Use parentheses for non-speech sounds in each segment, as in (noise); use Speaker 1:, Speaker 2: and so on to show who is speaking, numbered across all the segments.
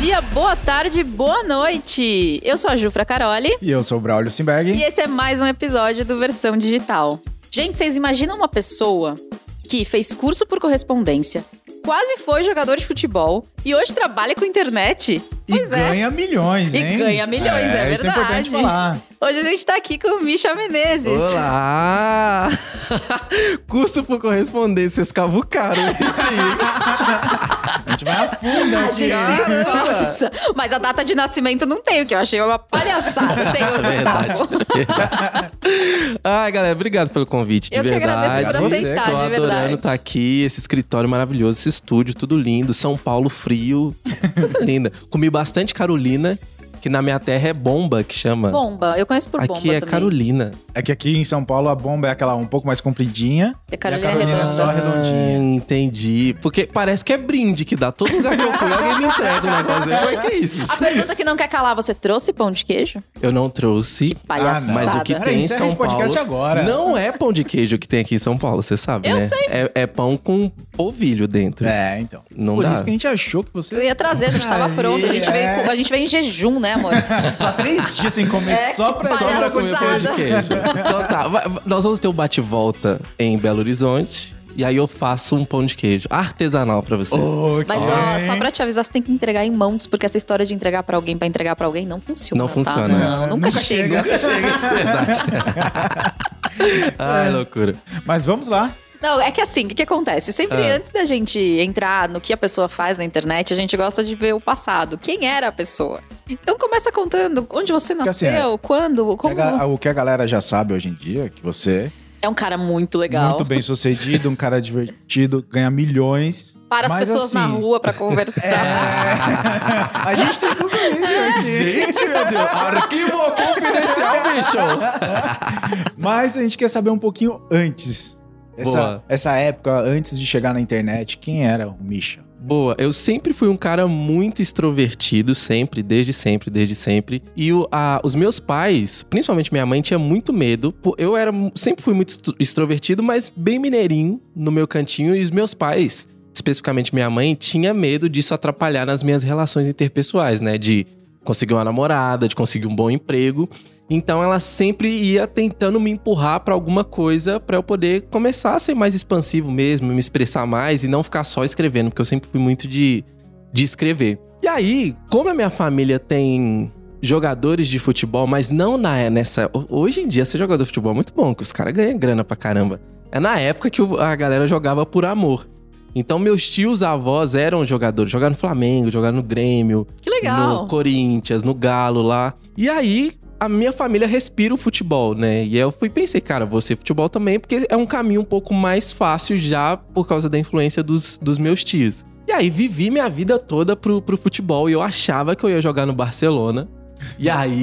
Speaker 1: dia, boa tarde, boa noite. Eu sou a Jufra Caroli.
Speaker 2: E eu sou o Braulio Simberg.
Speaker 1: E esse é mais um episódio do Versão Digital. Gente, vocês imaginam uma pessoa que fez curso por correspondência, quase foi jogador de futebol e hoje trabalha com internet?
Speaker 2: E pois ganha é. milhões, hein?
Speaker 1: E ganha milhões, é, é verdade.
Speaker 2: Isso é importante falar.
Speaker 1: Hoje a gente tá aqui com o Misha Menezes.
Speaker 3: Olá! (laughs) Curso por correspondência, escavucaram (laughs)
Speaker 2: aí. a gente vai a fundo
Speaker 1: A gente se esforça. Mas a data de nascimento não tem, o que eu achei uma palhaçada, (laughs) senhor
Speaker 3: verdade,
Speaker 1: Gustavo.
Speaker 3: Verdade. Ai, galera, obrigado pelo convite, de
Speaker 1: eu
Speaker 3: verdade.
Speaker 1: Eu que agradeço por aceitar,
Speaker 3: Tô adorando estar tá aqui, esse escritório maravilhoso, esse estúdio, tudo lindo, São Paulo frio, (laughs) coisa linda. Comi bastante Carolina, que na minha terra é bomba que chama.
Speaker 1: Bomba, eu conheço por
Speaker 3: aqui
Speaker 1: bomba.
Speaker 3: Aqui é
Speaker 1: também.
Speaker 3: Carolina.
Speaker 2: É que aqui em São Paulo a bomba é aquela um pouco mais compridinha.
Speaker 1: E a Carolina,
Speaker 2: e a Carolina
Speaker 1: é,
Speaker 2: é só redondinha.
Speaker 3: Hum, entendi. Porque parece que é brinde que dá. Todo lugar que eu fui, alguém me entrega o negócio. Aí, que é isso?
Speaker 1: A pergunta que não quer calar, você trouxe pão de queijo?
Speaker 3: Eu não trouxe.
Speaker 1: Que palhaçada.
Speaker 3: Ah, mas o que tem em São Paulo
Speaker 2: agora.
Speaker 3: não é pão de queijo que tem aqui em São Paulo, você sabe,
Speaker 1: eu
Speaker 3: né?
Speaker 1: sei.
Speaker 3: É, é, pão com polvilho dentro.
Speaker 2: É, então.
Speaker 3: Não
Speaker 2: Por
Speaker 3: dá.
Speaker 2: isso que a gente achou que você...
Speaker 1: Eu ia trazer, a gente tava pronto. A gente,
Speaker 2: é.
Speaker 1: veio, a gente veio em jejum, né, amor?
Speaker 2: Há (laughs) três dias sem comer
Speaker 1: É,
Speaker 2: só pra...
Speaker 3: Só pra comer pão de queijo. Então tá, nós vamos ter um bate-volta em Belo Horizonte. E aí eu faço um pão de queijo artesanal pra vocês.
Speaker 2: Oh,
Speaker 1: Mas, ó, só pra te avisar, você tem que entregar em mãos, porque essa história de entregar pra alguém, pra entregar pra alguém, não funciona.
Speaker 3: Não
Speaker 1: tá?
Speaker 3: funciona.
Speaker 1: Não,
Speaker 2: É,
Speaker 1: nunca,
Speaker 2: nunca
Speaker 1: chega.
Speaker 2: chega.
Speaker 3: Chega, verdade. (laughs) Ai, loucura.
Speaker 2: Mas vamos lá.
Speaker 1: Não, é que assim, o que, que acontece? Sempre
Speaker 3: Ah.
Speaker 1: antes da gente entrar no que a pessoa faz na internet, a gente gosta de ver o passado. Quem era a pessoa? Então começa contando onde você
Speaker 2: assim,
Speaker 1: nasceu, quando,
Speaker 2: O que a
Speaker 1: como.
Speaker 2: O que a galera já sabe hoje em dia, que você
Speaker 1: É um cara muito legal.
Speaker 2: muito bem sucedido, um cara divertido, ganha milhões.
Speaker 1: Para as pessoas na
Speaker 2: assim,
Speaker 1: rua pra conversar.
Speaker 2: É... a gente tem tudo isso aqui.
Speaker 3: Gente, meu Deus. Arquivo confidencial, bicho.
Speaker 2: Mas a gente quer saber um pouquinho antes. Essa, essa época, antes de chegar na internet, quem era o Misha?
Speaker 3: Boa, eu sempre fui um cara muito extrovertido, sempre, desde sempre, desde sempre. E o- a- os meus pais, principalmente minha mãe, tinha muito medo. Eu era, sempre fui muito extro- extrovertido, mas bem mineirinho no meu cantinho. E os meus pais, especificamente minha mãe, tinha medo disso atrapalhar nas minhas relações interpessoais, né? De conseguir uma namorada, de conseguir um bom emprego. Então ela sempre ia tentando me empurrar pra alguma coisa pra eu poder começar a ser mais expansivo mesmo, me expressar mais e não ficar só escrevendo, porque eu sempre fui muito de, de escrever. E aí, como a minha família tem jogadores de futebol, mas não na, nessa. Hoje em dia, ser jogador de futebol é muito bom, que os caras ganham grana pra caramba. É na época que a galera jogava por amor. Então, meus tios avós eram jogadores, jogaram no Flamengo, jogaram no Grêmio,
Speaker 1: Que legal.
Speaker 3: no Corinthians, no Galo lá. E aí, a minha família respira o futebol, né? E eu fui pensei, cara, vou ser futebol também, porque é um caminho um pouco mais fácil já por causa da influência dos, dos meus tios. E aí, vivi minha vida toda pro, pro futebol e eu achava que eu ia jogar no Barcelona. E aí,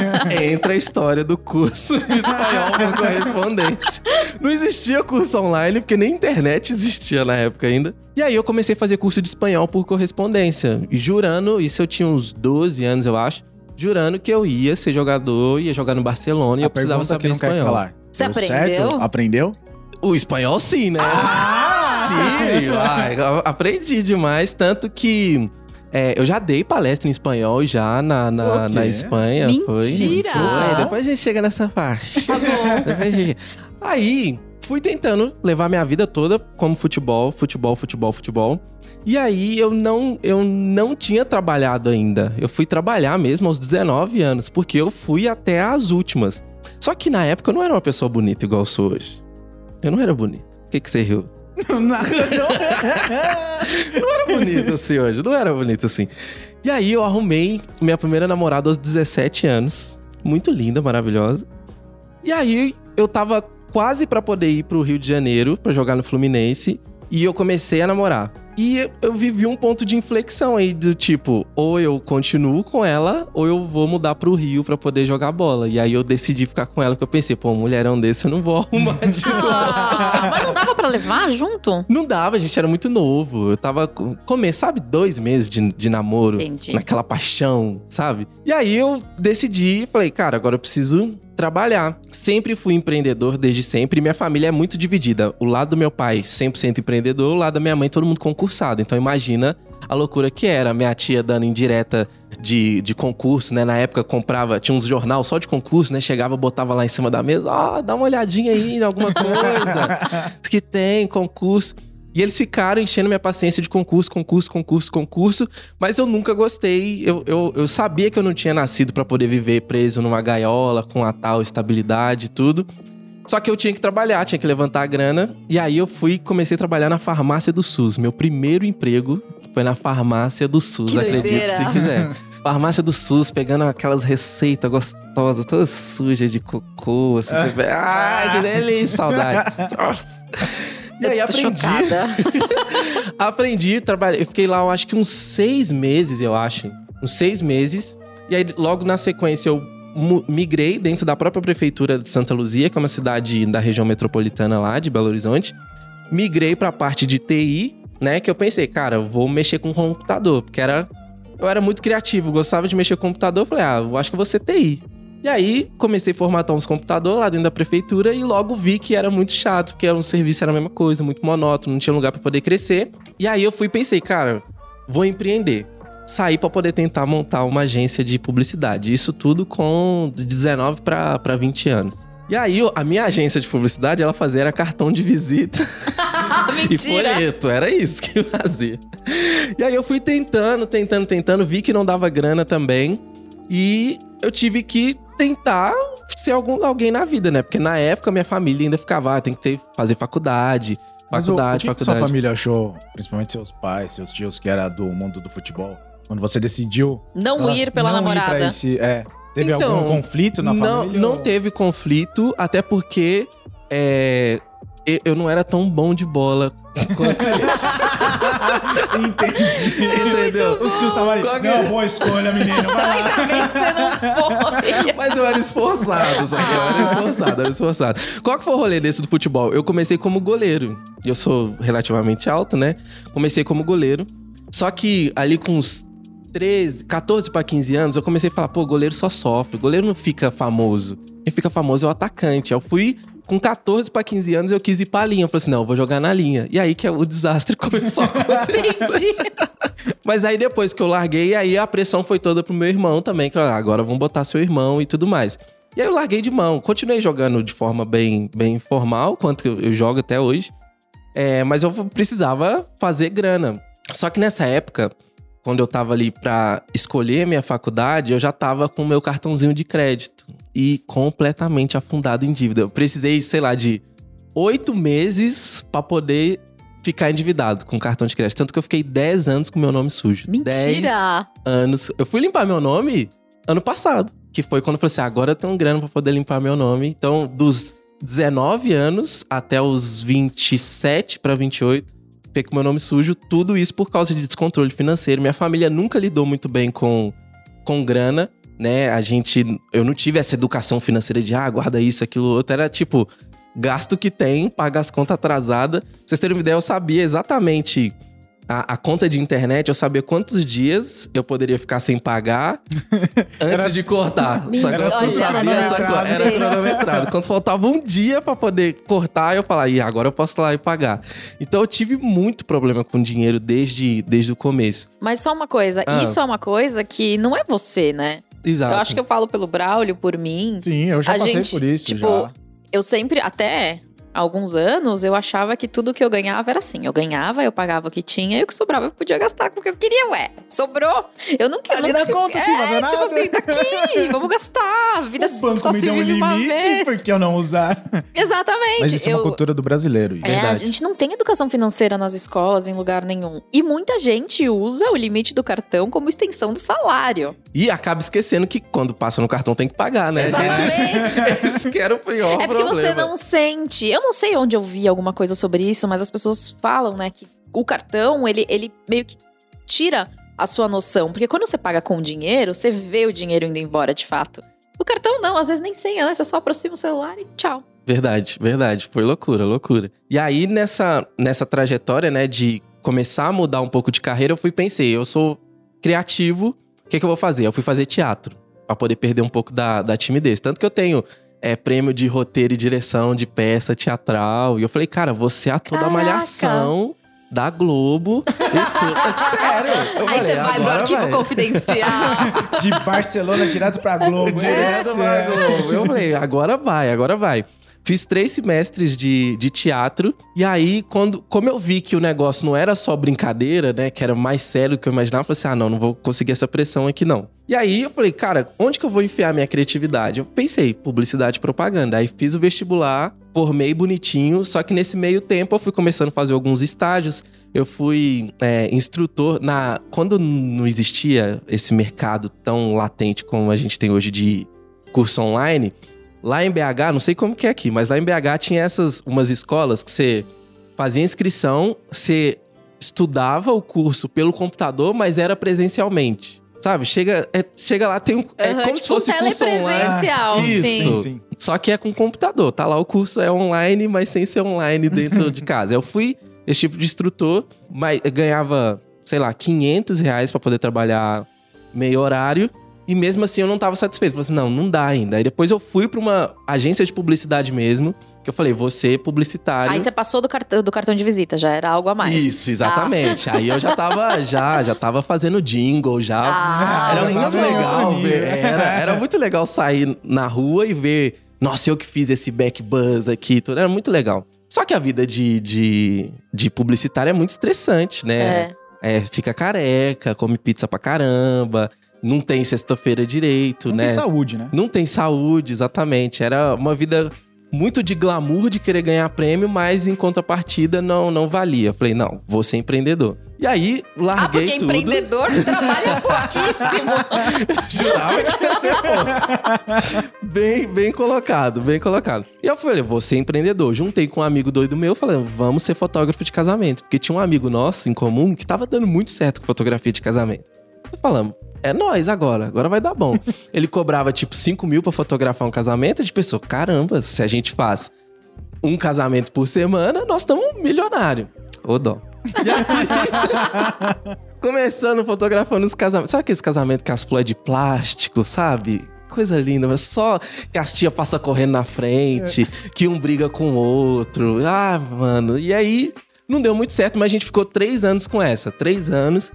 Speaker 3: (laughs) entra a história do curso de espanhol por correspondência. Não existia curso online, porque nem internet existia na época ainda. E aí eu comecei a fazer curso de espanhol por correspondência. E jurando, isso eu tinha uns 12 anos, eu acho. Jurando que eu ia ser jogador, ia jogar no Barcelona e eu precisava
Speaker 2: que
Speaker 3: saber
Speaker 2: quer
Speaker 3: espanhol.
Speaker 2: calar.
Speaker 1: Você
Speaker 2: Deu
Speaker 1: aprendeu?
Speaker 2: Certo? Aprendeu?
Speaker 3: O espanhol sim, né? Sim, ai, aprendi demais, tanto que é, eu já dei palestra em espanhol já na, na, na Espanha.
Speaker 1: Mentira!
Speaker 3: Foi. Depois a gente chega nessa parte.
Speaker 1: Tá bom.
Speaker 3: Depois a gente- Aí, fui tentando levar minha vida toda como futebol, futebol, futebol, futebol. E aí eu não, eu não tinha trabalhado ainda. Eu fui trabalhar mesmo aos 19 anos, porque eu fui até as últimas. Só que na época eu não era uma pessoa bonita igual eu sou hoje. Eu não era bonito. Por que, que você riu? Não (laughs) era bonito assim hoje, não era bonito assim. E aí eu arrumei minha primeira namorada aos 17 anos. Muito linda, maravilhosa. E aí eu tava quase pra poder ir pro Rio de Janeiro pra jogar no Fluminense. E eu comecei a namorar. E eu- vivi um ponto de inflexão aí do tipo, ou eu continuo com ela, ou eu vou mudar pro Rio pra poder jogar bola. E aí eu decidi ficar com ela, porque eu pensei, pô, um mulherão desse eu não vou (laughs) arrumar de.
Speaker 1: Ah, mas não dava pra levar junto?
Speaker 3: Não dava, a gente era muito novo. Eu tava com- come, sabe, dois meses de, de namoro.
Speaker 1: Entendi.
Speaker 3: Naquela paixão, sabe? E aí eu decidi, falei, cara, agora eu preciso trabalhar. Sempre fui empreendedor desde sempre. e Minha família é muito dividida. O lado do meu pai, 100% empreendedor. O lado da minha mãe, todo mundo com concursado. Então imagina a loucura que era. Minha tia dando indireta de, de concurso, né? Na época comprava, tinha uns jornal só de concurso, né? Chegava, botava lá em cima da mesa, ó, oh, dá uma olhadinha aí em alguma coisa. (laughs) que tem concurso. E eles ficaram enchendo minha paciência de concurso, concurso, concurso, concurso. Mas eu nunca gostei. Eu, eu, eu sabia que eu não tinha nascido para poder viver preso numa gaiola, com a tal estabilidade e tudo. Só que eu tinha que trabalhar, tinha que levantar a grana. E aí eu fui comecei a trabalhar na farmácia do SUS. Meu primeiro emprego foi na farmácia do SUS,
Speaker 1: Que
Speaker 3: acredite se quiser. (laughs) Farmácia do SUS, pegando aquelas receitas gostosas, todas sujas de cocô, assim. Você... vê, Ai, que delícia, saudades. (laughs) Nossa. E aí aprendi. (laughs) aprendi, trabalhei. Eu fiquei lá, eu acho que uns seis meses, eu acho. Uns seis meses. E aí, logo na sequência, eu migrei dentro da própria prefeitura de Santa Luzia, que é uma cidade da região metropolitana lá, de Belo Horizonte. Migrei pra parte de TI, né? Que eu pensei, cara, vou mexer com computador, porque era. Eu era muito criativo, gostava de mexer com computador. Falei, ah, eu acho que vou ser TI. E aí, comecei a formatar uns computadores lá dentro da prefeitura e logo vi que era muito chato, porque era um serviço era a mesma coisa, muito monótono, não tinha lugar pra poder crescer. E aí eu fui e pensei, cara, vou empreender. Saí pra poder tentar montar uma agência de publicidade. Isso tudo com de 19 pra pra 20 anos. E aí, a minha agência de publicidade, ela fazia era cartão de visita (laughs) e folheto. Era isso que eu fazia. E aí eu fui tentando, tentando, tentando, vi que não dava grana também. E eu tive que tentar ser algum, alguém na vida, né? Porque na época minha família ainda ficava, ah, tem que ter, fazer faculdade,
Speaker 2: Mas o, o
Speaker 3: faculdade,
Speaker 2: que, que
Speaker 3: faculdade.
Speaker 2: sua família achou, principalmente seus pais, seus tios, que era do mundo do futebol? Quando você decidiu
Speaker 1: Não ir pela
Speaker 2: não ir
Speaker 1: namorada.
Speaker 2: pra esse- é, teve
Speaker 3: Então,
Speaker 2: algum conflito na
Speaker 3: não,
Speaker 2: família?
Speaker 3: não
Speaker 2: ou-
Speaker 3: teve conflito, até porque é, eu não era tão bom de bola quanto (laughs)
Speaker 2: Entendi.
Speaker 3: Entendeu?
Speaker 2: Os tios estavam ali.
Speaker 3: Qual
Speaker 2: Não,
Speaker 3: é?
Speaker 2: boa escolha, menino. Vai lá.
Speaker 1: Ainda bem que você não foi.
Speaker 3: Mas eu era esforçado, só que eu era esforçado, era esforçado. Qual que foi o rolê desse do futebol? Eu comecei como goleiro. E eu sou relativamente alto, né? Comecei como goleiro. Só que ali com uns 13, 14 pra 15 anos, eu comecei a falar, pô, goleiro só sofre. Goleiro não fica famoso. Quem fica famoso é o atacante. Eu fui com 14 pra 15 anos, eu quis ir pra linha. Eu falei assim, não, eu vou jogar na linha. E aí que o desastre (laughs) começou a acontecer. (laughs) Mas aí depois que eu larguei, aí a pressão foi toda pro meu irmão também, que ah, agora vamos botar seu irmão e tudo mais. E aí eu larguei de mão. Continuei jogando de forma bem, bem informal, quanto eu, eu jogo até hoje. É, mas eu precisava fazer grana. Só que nessa época, quando eu tava ali pra escolher minha faculdade, eu já tava com o meu cartãozinho de crédito. E completamente afundado em dívida. Eu precisei, sei lá, de oito meses pra poder ficar endividado com cartão de crédito. Tanto que eu fiquei 10 anos com meu nome sujo. 10
Speaker 1: Mentira.
Speaker 3: anos. Eu fui limpar meu nome ano passado. Que foi quando eu falei assim: agora eu tenho grana pra poder limpar meu nome. Então, dos 19 anos até os 27 pra 28, fiquei com meu nome sujo. Tudo isso por causa de descontrole financeiro. Minha família nunca lidou muito bem com, com grana, né? A gente. Eu não tive essa educação financeira de, ah, guarda isso, aquilo, outro. Era tipo, gasto que tem, paga as contas atrasadas. Pra vocês terem uma ideia, eu sabia exatamente a, a conta de internet, eu sabia quantos dias eu poderia ficar sem pagar (laughs) antes
Speaker 2: Era-
Speaker 3: de cortar.
Speaker 1: Meu
Speaker 3: Sacou?
Speaker 2: Deus,
Speaker 3: Tu sabia essa coisa? Era cronometrado. Quando faltava um dia pra poder cortar, eu falava, e agora eu posso ir lá e pagar. Então eu tive muito problema com dinheiro desde, desde o começo.
Speaker 1: Mas só uma coisa,
Speaker 3: Ah.
Speaker 1: isso é uma coisa que não é você, né?
Speaker 3: Exato.
Speaker 1: Eu acho que eu falo pelo Braulio, por mim.
Speaker 2: Sim, eu já
Speaker 1: A
Speaker 2: passei
Speaker 1: gente,
Speaker 2: por isso
Speaker 1: tipo,
Speaker 2: já.
Speaker 1: Eu sempre, até alguns anos, eu achava que tudo que eu ganhava era assim. Eu ganhava, eu pagava o que tinha e o que sobrava eu podia gastar com o que eu queria, ué. Sobrou. Eu nunca.
Speaker 2: Ali
Speaker 1: nunca
Speaker 2: na conta,
Speaker 1: é,
Speaker 2: sem fazer
Speaker 1: Tipo
Speaker 2: nada.
Speaker 1: assim, tá aqui, (laughs) vamos gastar. A vida
Speaker 2: o banco
Speaker 1: só
Speaker 2: me
Speaker 1: se
Speaker 2: deu um
Speaker 1: vive uma
Speaker 2: limite,
Speaker 1: vez.
Speaker 2: por que eu não usar? (laughs)
Speaker 1: Exatamente.
Speaker 2: Mas isso é
Speaker 1: eu,
Speaker 2: uma cultura do brasileiro.
Speaker 1: É, a
Speaker 3: Verdade.
Speaker 1: gente não tem educação financeira nas escolas, em lugar nenhum. E muita gente usa o limite do cartão como extensão do salário.
Speaker 3: E acaba esquecendo que quando passa no cartão tem que pagar, né?
Speaker 1: Exatamente.
Speaker 3: Gente, (laughs) esse que era o pior
Speaker 1: É porque
Speaker 3: problema.
Speaker 1: você não sente. Eu não sei onde eu vi alguma coisa sobre isso, mas as pessoas falam, né, que o cartão, ele, ele meio que tira a sua noção. Porque quando você paga com dinheiro, você vê o dinheiro indo embora de fato. O cartão não, às vezes nem senha, né? Você só aproxima o celular e tchau.
Speaker 3: Verdade, verdade. Foi loucura, loucura. E aí, nessa, nessa trajetória, né, de começar a mudar um pouco de carreira, eu fui pensei, eu sou criativo, o que, que eu vou fazer? Eu fui fazer teatro, pra poder perder um pouco da, da timidez. Tanto que eu tenho é, prêmio de roteiro e direção de peça teatral. E eu falei, cara, você é ator da
Speaker 1: Caraca!
Speaker 3: malhação da Globo e tudo. (laughs) (laughs) Sério. Eu
Speaker 1: Aí você
Speaker 3: falei,
Speaker 1: vai pro arquivo
Speaker 3: vai.
Speaker 1: confidencial. (laughs)
Speaker 2: De Barcelona direto pra Globo.
Speaker 3: Direto
Speaker 2: Esse
Speaker 3: pra
Speaker 2: é-
Speaker 3: Globo. Eu falei, agora vai, agora vai. Fiz três semestres de, de teatro. E aí, quando, como eu vi que o negócio não era só brincadeira, né? Que era mais sério do que eu imaginava, eu falei assim: ah, não, não vou conseguir essa pressão aqui, não. E aí eu falei, cara, onde que eu vou enfiar minha criatividade? Eu pensei, publicidade e propaganda. Aí fiz o vestibular, formei bonitinho, só que nesse meio tempo eu fui começando a fazer alguns estágios. Eu fui é, instrutor na. Quando não existia esse mercado tão latente como a gente tem hoje de curso online, lá em BH, não sei como que é aqui, mas lá em BH tinha essas umas escolas que você fazia inscrição, você estudava o curso pelo computador, mas era presencialmente. Sabe? Chega, é- chega lá, tem um. É
Speaker 1: Aham,
Speaker 3: como
Speaker 1: tipo
Speaker 3: se fosse
Speaker 1: um
Speaker 3: curso online.
Speaker 1: telepresencial,
Speaker 3: Isso.
Speaker 1: sim.
Speaker 2: Sim, sim.
Speaker 3: Só que é com computador. Tá lá o curso é online, mas sem ser online dentro de casa. Eu fui esse tipo de instrutor, mas eu ganhava, sei lá, 500 reais pra poder trabalhar meio horário. E mesmo assim eu não tava satisfeito. Falei assim, não, não dá ainda. Aí depois eu fui pra uma agência de publicidade mesmo, que eu falei, você publicitário.
Speaker 1: Aí você passou do cartão, do cartão de visita, já era algo a mais.
Speaker 3: Isso, exatamente. Aí eu já tava, já, já tava fazendo jingle, já.
Speaker 1: Ah,
Speaker 3: era
Speaker 1: muito
Speaker 3: muito
Speaker 1: bom.
Speaker 3: legal ver. Era, era muito legal sair na rua e ver. Nossa, eu que fiz esse back buzz aqui, tudo. Era muito legal. Só que a vida de, de, de publicitário é muito estressante, né?
Speaker 1: É.
Speaker 3: É, fica careca, come pizza pra caramba, não tem sexta-feira direito,
Speaker 2: Não
Speaker 3: né?
Speaker 2: tem saúde, né?
Speaker 3: Não tem saúde, exatamente. Era uma vida muito de glamour de querer ganhar prêmio, mas em contrapartida não, não valia. Falei, não, vou ser empreendedor. E aí, larguei
Speaker 1: Ah, porque
Speaker 3: tudo.
Speaker 1: empreendedor trabalha (laughs) pouquíssimo.
Speaker 3: Jurava que ia ser bom. bem, bem colocado, bem colocado. E eu falei, vou ser empreendedor. Juntei com um amigo doido meu, falei, vamos ser fotógrafo de casamento. Porque tinha um amigo nosso em comum que tava dando muito certo com fotografia de casamento. Falamos, é nós agora, agora vai dar bom. (laughs) Ele cobrava tipo 5 mil pra fotografar um casamento. A gente pensou, caramba, se a gente faz um casamento por semana, nós estamos milionário. Ô dó. Aí, (laughs) começando fotografando os casamentos. Sabe aqueles casamentos que as flores é de plástico, sabe? Coisa linda, mas só que as tia passa correndo na frente, que um briga com o outro. Ah, mano. E aí, não deu muito certo, mas a gente ficou três anos com essa. Três anos.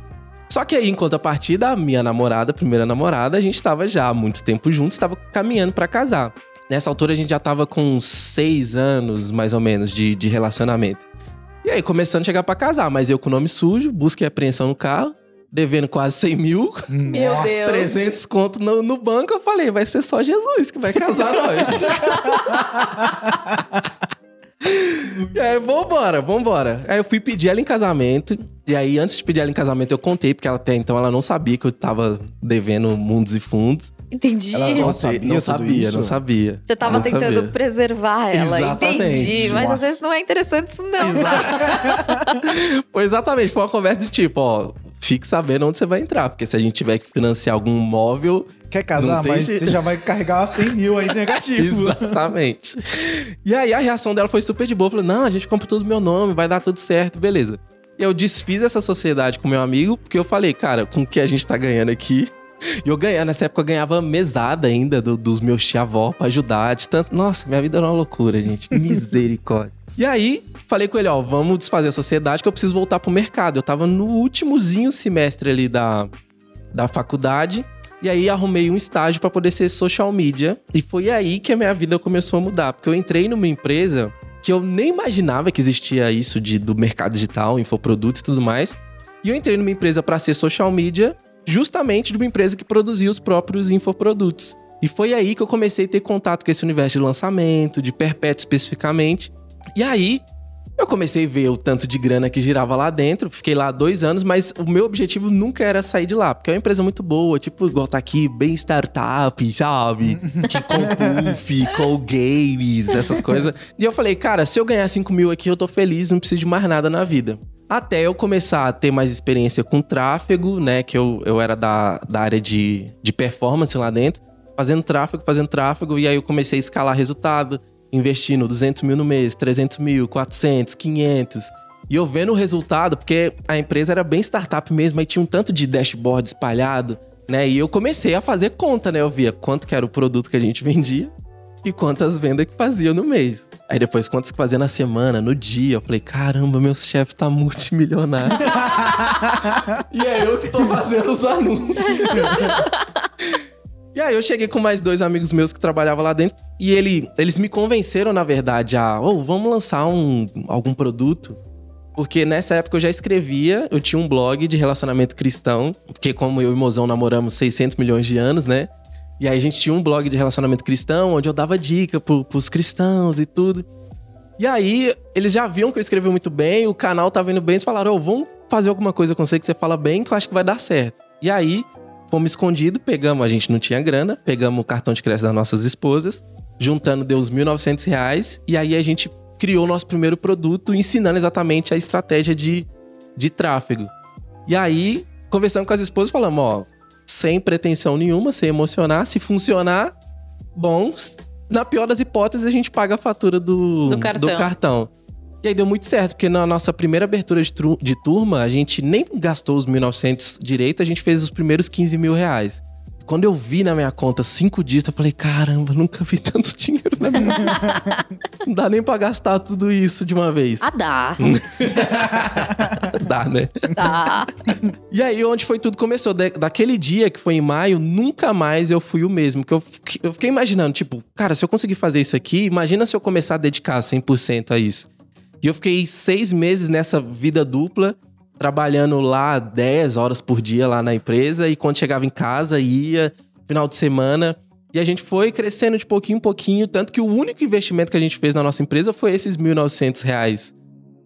Speaker 3: Só que aí, contrapartida, a minha namorada, a primeira namorada, a gente tava já há muito tempo juntos, estava caminhando pra casar. Nessa altura, a gente já tava com seis anos, mais ou menos, de, de relacionamento. E aí, começando a chegar pra casar, mas eu com o nome sujo, busca e apreensão no carro, devendo quase 100 mil,
Speaker 1: Meu
Speaker 2: Nossa.
Speaker 1: Deus.
Speaker 3: 300 conto no, no banco. Eu falei, vai ser só Jesus que vai casar (laughs) nós. E (laughs) aí, vambora, vambora. Aí eu fui pedir ela em casamento. E aí, antes de pedir ela em casamento, eu contei, porque ela até então ela não sabia que eu tava devendo mundos e fundos.
Speaker 1: Entendi.
Speaker 2: Ela não sabia
Speaker 3: não sabia, não sabia.
Speaker 1: Você tava
Speaker 3: Não
Speaker 1: tentando
Speaker 3: sabia.
Speaker 1: preservar ela,
Speaker 3: Exatamente.
Speaker 1: entendi. Mas às
Speaker 2: Nossa.
Speaker 1: vezes não é interessante isso não, tá? (laughs)
Speaker 3: Foi exatamente, foi uma conversa de tipo, ó, fique sabendo onde você vai entrar, porque se a gente tiver que financiar algum móvel,
Speaker 2: Quer casar, mas
Speaker 3: jeito.
Speaker 2: você já vai carregar 100 mil aí negativo. (laughs)
Speaker 3: Exatamente. E aí a reação dela foi super de boa. Falou: não, a gente compra tudo no meu nome, vai dar tudo certo, beleza. E eu desfiz essa sociedade com meu amigo, porque eu falei, cara, com o que a gente tá ganhando aqui. E eu ganhava, nessa época eu ganhava mesada ainda do- dos meus tia-avó pra ajudar. De tanto... Nossa, minha vida era uma loucura, gente. (laughs) Misericórdia. E aí, falei com ele, ó, vamos desfazer a sociedade que eu preciso voltar pro mercado. Eu tava no últimozinho semestre ali da, da faculdade. E aí arrumei um estágio pra poder ser social media. E foi aí que a minha vida começou a mudar. Porque eu entrei numa empresa que eu nem imaginava que existia isso de, do mercado digital, infoprodutos e tudo mais. E eu entrei numa empresa pra ser social media, justamente de uma empresa que produzia os próprios infoprodutos. E foi aí que eu comecei a ter contato com esse universo de lançamento, de perpétuo especificamente. E aí, eu comecei a ver o tanto de grana que girava lá dentro. Fiquei lá dois anos, mas o meu objetivo nunca era sair de lá, porque é uma empresa muito boa, tipo, igual tá aqui, bem startup, sabe? (laughs) Que com puff, com games, essas coisas. E eu falei, cara, se eu ganhar 5 mil aqui, eu tô feliz, não preciso de mais nada na vida. Até eu começar a ter mais experiência com tráfego, né? Que eu, eu era da, da área de, de performance lá dentro. Fazendo tráfego, fazendo tráfego. E aí eu comecei a escalar resultado investindo 200 mil no mês, 300 mil, 400, 500. E eu vendo o resultado, porque a empresa era bem startup mesmo, aí tinha um tanto de dashboard espalhado, né? E eu comecei a fazer conta, né? Eu via quanto que era o produto que a gente vendia, e quantas vendas que fazia no mês. Aí depois quantas que fazia na semana, no dia. Eu falei, caramba, meu chefe tá multimilionário. (laughs) e é eu que tô fazendo os anúncios. (laughs) E aí eu cheguei com mais dois amigos meus que trabalhavam lá dentro e ele, eles me convenceram, na verdade, a, oh, vamos lançar um, algum produto. Porque nessa época eu já escrevia, eu tinha um blog de relacionamento cristão, porque como eu e Mozão namoramos 600 milhões de anos, né? E aí a gente tinha um blog de relacionamento cristão, onde eu dava dica pro, pros cristãos e tudo. E aí, eles já viam que eu escrevia muito bem, o canal tava indo bem, eles falaram, ô, oh, vamos fazer alguma coisa com você que você fala bem, que eu acho que vai dar certo. E aí, fomos escondidos, pegamos, a gente não tinha grana, pegamos o cartão de crédito das nossas esposas, juntando deu uns 1.900 reais, e aí a gente criou o nosso primeiro produto, ensinando exatamente a estratégia de, de tráfego. E aí, conversando com as esposas, falamos, ó, sem pretensão nenhuma, sem emocionar. Se funcionar, bom. Na pior das hipóteses, a gente paga a fatura do, do, cartão. do cartão. E aí deu muito certo, porque na nossa primeira abertura de, de turma, a gente nem gastou os 1.900 direito, a gente fez os primeiros 15 mil reais. Quando eu vi na minha conta cinco dias, eu falei, caramba, nunca vi (laughs) tanto dinheiro na minha vida. Não dá nem pra gastar tudo isso de uma vez.
Speaker 1: Ah, dá. (laughs)
Speaker 3: dá, né?
Speaker 1: Dá.
Speaker 3: E aí, onde foi tudo começou? daquele dia, que foi em maio, nunca mais eu fui o mesmo. Que eu, eu fiquei imaginando, tipo, cara, se eu conseguir fazer isso aqui, imagina se eu começar a dedicar 100% a isso. E eu fiquei seis meses nessa vida dupla trabalhando lá 10 horas por dia lá na empresa e quando chegava em casa ia final de semana. E a gente foi crescendo de pouquinho em pouquinho, tanto que o único investimento que a gente fez na nossa empresa foi esses 1.900 reais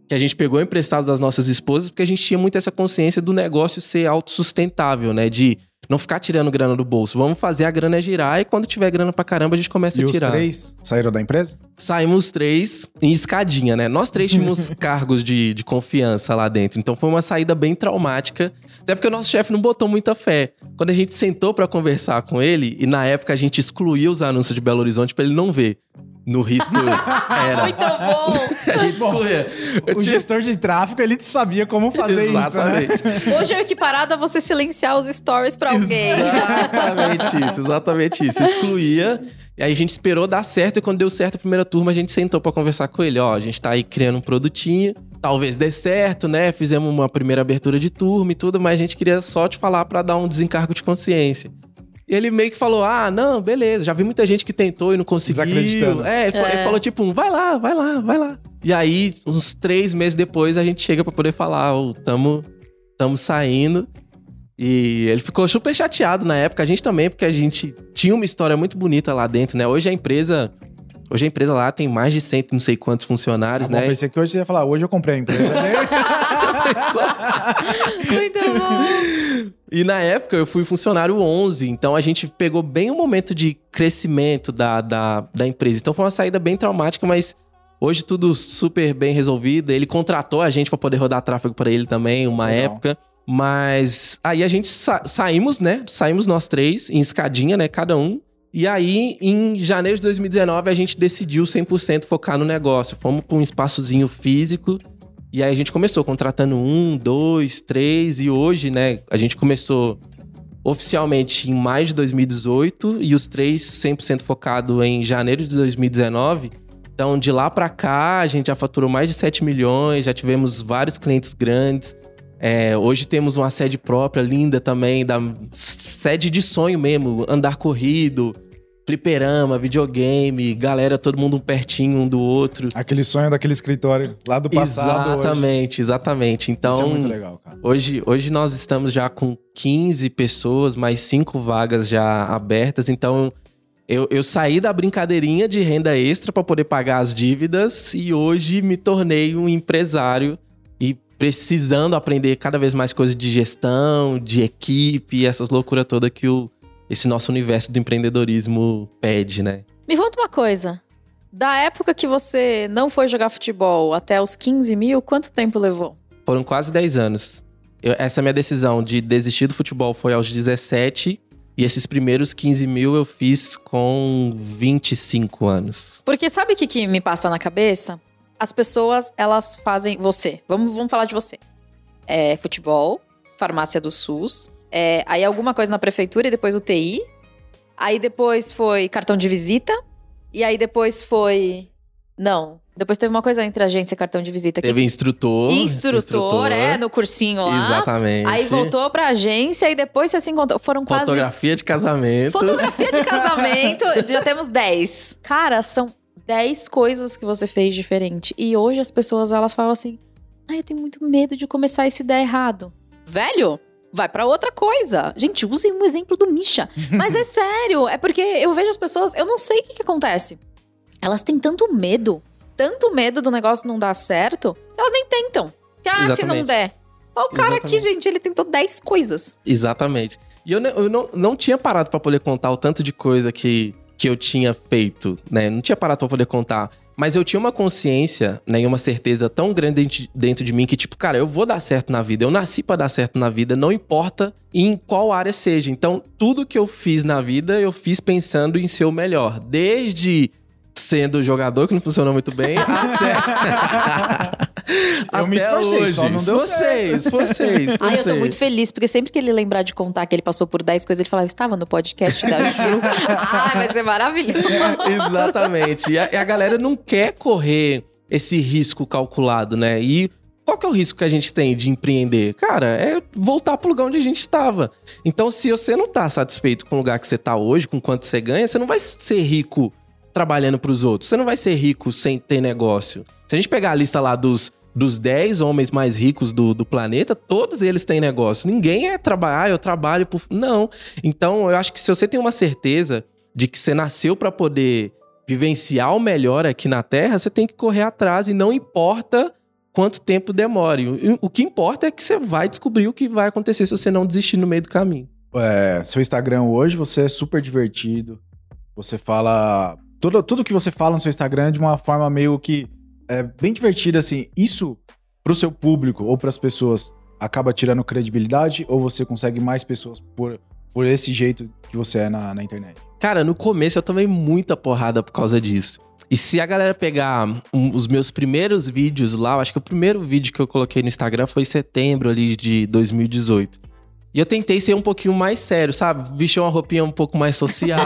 Speaker 3: que a gente pegou emprestados das nossas esposas, porque a gente tinha muito essa consciência do negócio ser autossustentável, né? De não ficar tirando grana do bolso. Vamos fazer a grana girar e quando tiver grana pra caramba, a gente começa
Speaker 2: e
Speaker 3: a tirar.
Speaker 2: E os três saíram da empresa?
Speaker 3: Saímos três em escadinha, né? Nós três tínhamos (laughs) cargos de, de confiança lá dentro. Então foi uma saída bem traumática. Até porque o nosso chefe não botou muita fé. Quando a gente sentou para conversar com ele, e na época a gente excluiu os anúncios de Belo Horizonte para ele não ver no risco (laughs) era.
Speaker 1: Muito bom! (laughs)
Speaker 3: a gente escorria.
Speaker 2: O tinha... gestor de tráfego, ele sabia como fazer
Speaker 3: exatamente.
Speaker 2: isso,
Speaker 1: né? Hoje é equiparado a você silenciar os stories pra alguém.
Speaker 3: Exatamente isso, exatamente isso. Excluía. E aí a gente esperou dar certo e quando deu certo a primeira turma, a gente sentou para conversar com ele. Ó, a gente tá aí criando um produtinho. Talvez dê certo, né? Fizemos uma primeira abertura de turma e tudo, mas a gente queria só te falar para dar um desencargo de consciência. E ele meio que falou: Ah, não, beleza, já vi muita gente que tentou e não conseguiu. É, ele, é. falou, tipo, vai lá, vai lá, vai lá. E aí, uns três meses depois, a gente chega para poder falar: oh, tamo, tamo saindo. E ele ficou super chateado na época, a gente também, porque a gente tinha uma história muito bonita lá dentro, né? Hoje a empresa Hoje a empresa lá tem mais de cento não sei quantos funcionários, ah, né?
Speaker 2: Eu pensei que hoje você ia falar, hoje eu comprei a empresa. (laughs)
Speaker 1: Muito bom!
Speaker 3: E na época eu fui funcionário 11, então a gente pegou bem o momento de crescimento da, da, da empresa. Então foi uma saída bem traumática, mas hoje tudo super bem resolvido. Ele contratou a gente para poder rodar tráfego para ele também, uma Legal. época. Mas aí a gente sa saímos, né? Saímos nós três em escadinha, né? Cada um. E aí, em janeiro de 2019, a gente decidiu 100% focar no negócio. Fomos para um espaçozinho físico. E aí a gente começou contratando um, dois, três. E hoje, né, a gente começou oficialmente em maio de 2018 e os três 100% focado em janeiro de 2019. Então, de lá para cá, a gente já faturou mais de 7 milhões, já tivemos vários clientes grandes. É, hoje temos uma sede própria, linda também, da sede de sonho mesmo, andar corrido, fliperama, videogame, galera, todo mundo pertinho um do outro.
Speaker 2: Aquele sonho daquele escritório lá do passado.
Speaker 3: Exatamente, hoje. exatamente. Então, Isso é muito legal, cara. Hoje, hoje nós estamos já com 15 pessoas, mais 5 vagas já abertas, então eu, eu, saí da brincadeirinha de renda extra para poder pagar as dívidas e hoje me tornei um empresário precisando aprender cada vez mais coisas de gestão, de equipe, essas loucuras todas que o, esse nosso universo do empreendedorismo pede, né?
Speaker 1: Me conta uma coisa. Da época que você não foi jogar futebol até os 15 mil, quanto tempo levou?
Speaker 3: Foram quase 10 anos. Eu, essa minha decisão de desistir do futebol foi aos 17 e esses primeiros 15 mil eu fiz com 25 anos.
Speaker 1: Porque sabe o que, que me passa na cabeça? As pessoas, elas fazem. Você, vamos, vamos falar de você. É, futebol, farmácia do SUS, é, aí alguma coisa na prefeitura e depois UTI. Aí depois foi cartão de visita. E aí depois foi. Não. Depois teve uma coisa entre agência e cartão de visita.
Speaker 3: Teve
Speaker 1: que...
Speaker 3: instrutor.
Speaker 1: Instrutor, é, no cursinho lá.
Speaker 3: Exatamente.
Speaker 1: Aí voltou pra agência e depois você se encontrou. Foram quase.
Speaker 3: Fotografia de casamento.
Speaker 1: Fotografia de casamento. (laughs) Já temos 10. Cara, são 10 coisas que você fez diferente. E hoje as pessoas elas falam assim: ai, eu tenho muito medo de começar e se der errado. Velho, vai pra outra coisa. Gente, usem um exemplo do Misha. (laughs) Mas é sério, é porque eu vejo as pessoas, eu não sei o que, que acontece. Elas têm tanto medo, tanto medo do negócio não dar certo, que elas nem tentam. Que, ah, se não
Speaker 3: Exatamente.
Speaker 1: der. Ó, o cara aqui,
Speaker 3: Exatamente.
Speaker 1: gente, ele tentou 10 coisas.
Speaker 3: Exatamente. E eu, eu não, não tinha parado pra poder contar o tanto de coisa que, que eu tinha feito, né? Não tinha parado pra poder contar. Mas eu tinha uma consciência, né, e uma certeza tão grande dentro, de mim que, tipo, cara, eu vou dar certo na vida. Eu nasci pra dar certo na vida, não importa em qual área seja. Então, tudo que eu fiz na vida, eu fiz pensando em ser o melhor. Desde sendo jogador, que não funcionou muito bem, (laughs) até.
Speaker 2: Eu me
Speaker 3: até
Speaker 2: esforcei,
Speaker 3: hoje.
Speaker 2: só não deu
Speaker 3: vocês, vocês,
Speaker 1: Ai, eu tô
Speaker 3: vocês.
Speaker 1: muito feliz, porque sempre que ele lembrar de contar que ele passou por 10 coisas, ele fala, eu estava no podcast da Ju. (laughs) Ai, vai ser maravilhoso. (laughs)
Speaker 3: Exatamente. E a, e a galera não quer correr esse risco calculado, né? E qual que é o risco que a gente tem de empreender? Cara, é voltar pro lugar onde a gente estava. Então, se você não tá satisfeito com o lugar que você tá hoje, com quanto você ganha, você não vai ser rico trabalhando pros outros. Você não vai ser rico sem ter negócio. Se a gente pegar a lista lá dos, dos 10 homens mais ricos do, do planeta, todos eles têm negócio. Ninguém é trabalhar, ah, eu trabalho por. Não. Então, eu acho que se você tem uma certeza de que você nasceu para poder vivenciar o melhor aqui na Terra, você tem que correr atrás e não importa quanto tempo demore. O, o que importa é que você vai descobrir o que vai acontecer se você não desistir no meio do caminho.
Speaker 2: É, seu Instagram hoje, você é super divertido. Você fala. Tudo, tudo que você fala no seu Instagram é de uma forma meio que. É bem divertida, assim. Isso, pro seu público ou pras pessoas, acaba tirando credibilidade? Ou você consegue mais pessoas por, por esse jeito que você é na, na internet?
Speaker 3: Cara, no começo eu tomei muita porrada por causa disso. E se a galera pegar um- os meus primeiros vídeos lá, eu acho que o primeiro vídeo que eu coloquei no Instagram foi em setembro ali de 2018. E eu tentei ser um pouquinho mais sério, sabe? Vestir uma roupinha um pouco mais social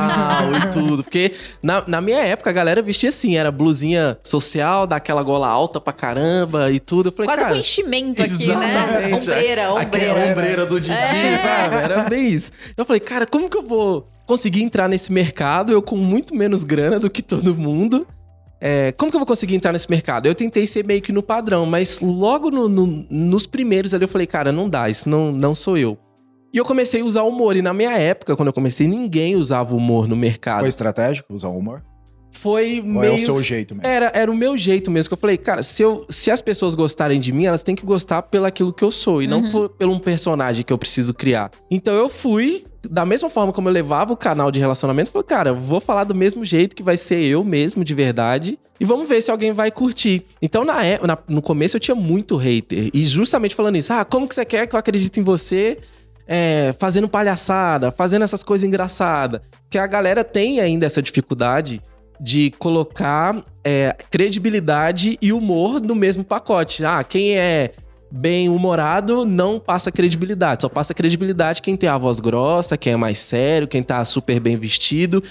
Speaker 3: e (laughs) tudo. Porque na, na minha época a galera vestia assim, era blusinha social, daquela gola alta pra caramba e tudo. Eu falei,
Speaker 1: Quase
Speaker 3: cara,
Speaker 1: com enchimento aqui, né? Ombreira,
Speaker 3: Aquela
Speaker 1: ombreira.
Speaker 3: ombreira do Didi,
Speaker 1: É.
Speaker 3: sabe? Era bem isso. Eu falei, cara, como que eu vou conseguir entrar nesse mercado? Eu com muito menos grana do que todo mundo. É, como que eu vou conseguir entrar nesse mercado? Eu tentei ser meio que no padrão, mas logo no- no- nos primeiros ali eu falei, cara, não dá, isso não, não sou eu. E eu comecei a usar humor. E na minha época, quando eu comecei, ninguém usava humor no mercado.
Speaker 2: Foi estratégico usar humor?
Speaker 3: Foi
Speaker 2: Ou
Speaker 3: meio
Speaker 2: é o seu jeito mesmo?
Speaker 3: era, era o meu jeito mesmo, que eu falei, cara, se, eu, se as pessoas gostarem de mim, elas têm que gostar pelo aquilo que eu sou, e não
Speaker 1: Uhum.
Speaker 3: por, pelo um personagem que eu preciso criar. Então eu fui, da mesma forma como eu levava o canal de relacionamento, falei, cara, eu vou falar do mesmo jeito que vai ser eu mesmo, de verdade, e vamos ver se alguém vai curtir. Então, na, é- na- no começo, eu tinha muito hater, e justamente falando isso, ah, como que você quer que eu acredite em você? É, fazendo palhaçada, fazendo essas coisas engraçadas. Porque a galera tem ainda essa dificuldade de colocar é, credibilidade e humor no mesmo pacote. Ah, quem é bem humorado não passa credibilidade. Só passa credibilidade quem tem a voz grossa, quem é mais sério, quem tá super bem vestido.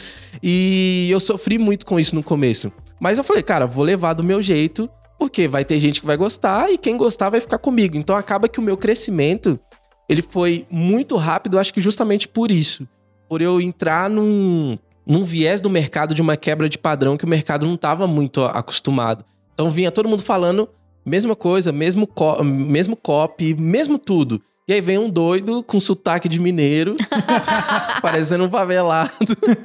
Speaker 3: E eu sofri muito com isso no começo. Mas eu falei, cara, vou levar do meu jeito, porque vai ter gente que vai gostar e quem gostar vai ficar comigo. Então acaba que o meu crescimento ele foi muito rápido, acho que justamente por isso. Por eu entrar num, num viés do mercado de uma quebra de padrão que o mercado não estava muito acostumado. Então vinha todo mundo falando mesma coisa, mesmo, co mesmo copy, mesmo tudo. E aí vem um doido com sotaque de mineiro, (laughs) parecendo um favelado,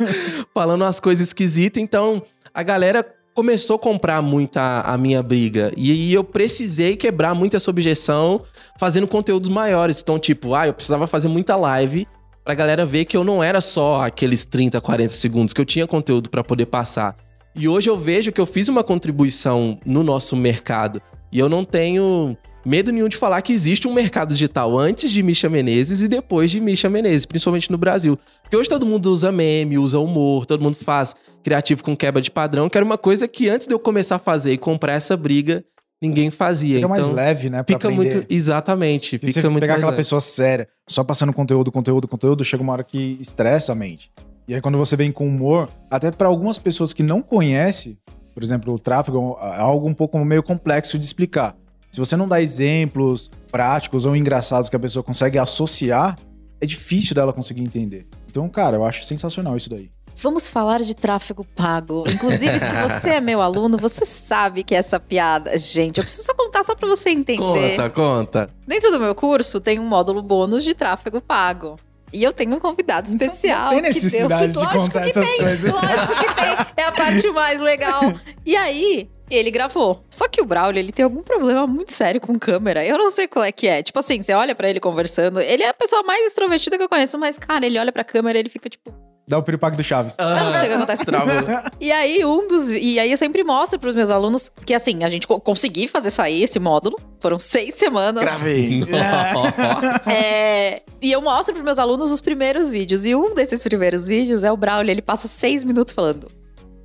Speaker 3: (laughs) falando umas coisas esquisitas. Então a galera começou a comprar muito a, a minha briga. E aí eu precisei quebrar muito essa objeção fazendo conteúdos maiores. Então, tipo, ah, eu precisava fazer muita live pra galera ver que eu não era só aqueles 30, 40 segundos, que eu tinha conteúdo pra poder passar. E hoje eu vejo que eu fiz uma contribuição no nosso mercado. E eu não tenho medo nenhum de falar que existe um mercado digital antes de Misha Menezes e depois de Misha Menezes, principalmente no Brasil. Porque hoje todo mundo usa meme, usa humor, todo mundo faz criativo com quebra de padrão, que era uma coisa que antes de eu começar a fazer e comprar essa briga, ninguém fazia.
Speaker 2: Fica
Speaker 3: então,
Speaker 2: mais leve, né?
Speaker 3: Fica
Speaker 2: aprender.
Speaker 3: muito. Exatamente.
Speaker 2: Se
Speaker 3: Fica
Speaker 2: você
Speaker 3: muito
Speaker 2: pegar aquela
Speaker 3: leve.
Speaker 2: pessoa séria, só passando conteúdo, conteúdo, conteúdo, chega uma hora que estressa a mente. E aí quando você vem com humor, até para algumas pessoas que não conhecem, por exemplo, o tráfego é algo um pouco meio complexo de explicar. Se você não dá exemplos práticos ou engraçados que a pessoa consegue associar, é difícil dela conseguir entender. Então, cara, eu acho sensacional isso daí.
Speaker 1: Vamos falar de tráfego pago. Inclusive, se você é meu aluno, você sabe que essa piada. Gente, eu preciso só contar só pra você entender.
Speaker 3: Conta, conta.
Speaker 1: Dentro do meu curso tem um módulo bônus de tráfego pago. E eu tenho um convidado especial.
Speaker 2: Então, tem necessidade
Speaker 1: que deu...
Speaker 2: de
Speaker 1: Lógico
Speaker 2: contar
Speaker 1: que
Speaker 2: essas
Speaker 1: tem,
Speaker 2: coisas.
Speaker 1: Lógico que tem. É a parte mais legal. (laughs) E aí, ele gravou. Só que o Braulio, ele tem algum problema muito sério com câmera. Eu não sei qual é que é. Tipo assim, você olha pra ele conversando. Ele é a pessoa mais extrovertida que eu conheço, mas, cara, ele olha pra câmera e ele fica tipo.
Speaker 2: Dá o piripaque do Chaves.
Speaker 1: Eu não sei o que acontece.
Speaker 3: Travou. (laughs)
Speaker 1: E aí, um dos. E aí, eu sempre mostro pros meus alunos que, assim, a gente co- consegui fazer sair esse módulo. Foram seis semanas.
Speaker 2: Gravei. (laughs)
Speaker 3: Nossa.
Speaker 1: É, e eu mostro pros meus alunos os primeiros vídeos. E um desses primeiros vídeos é o Braulio. Ele passa seis minutos falando: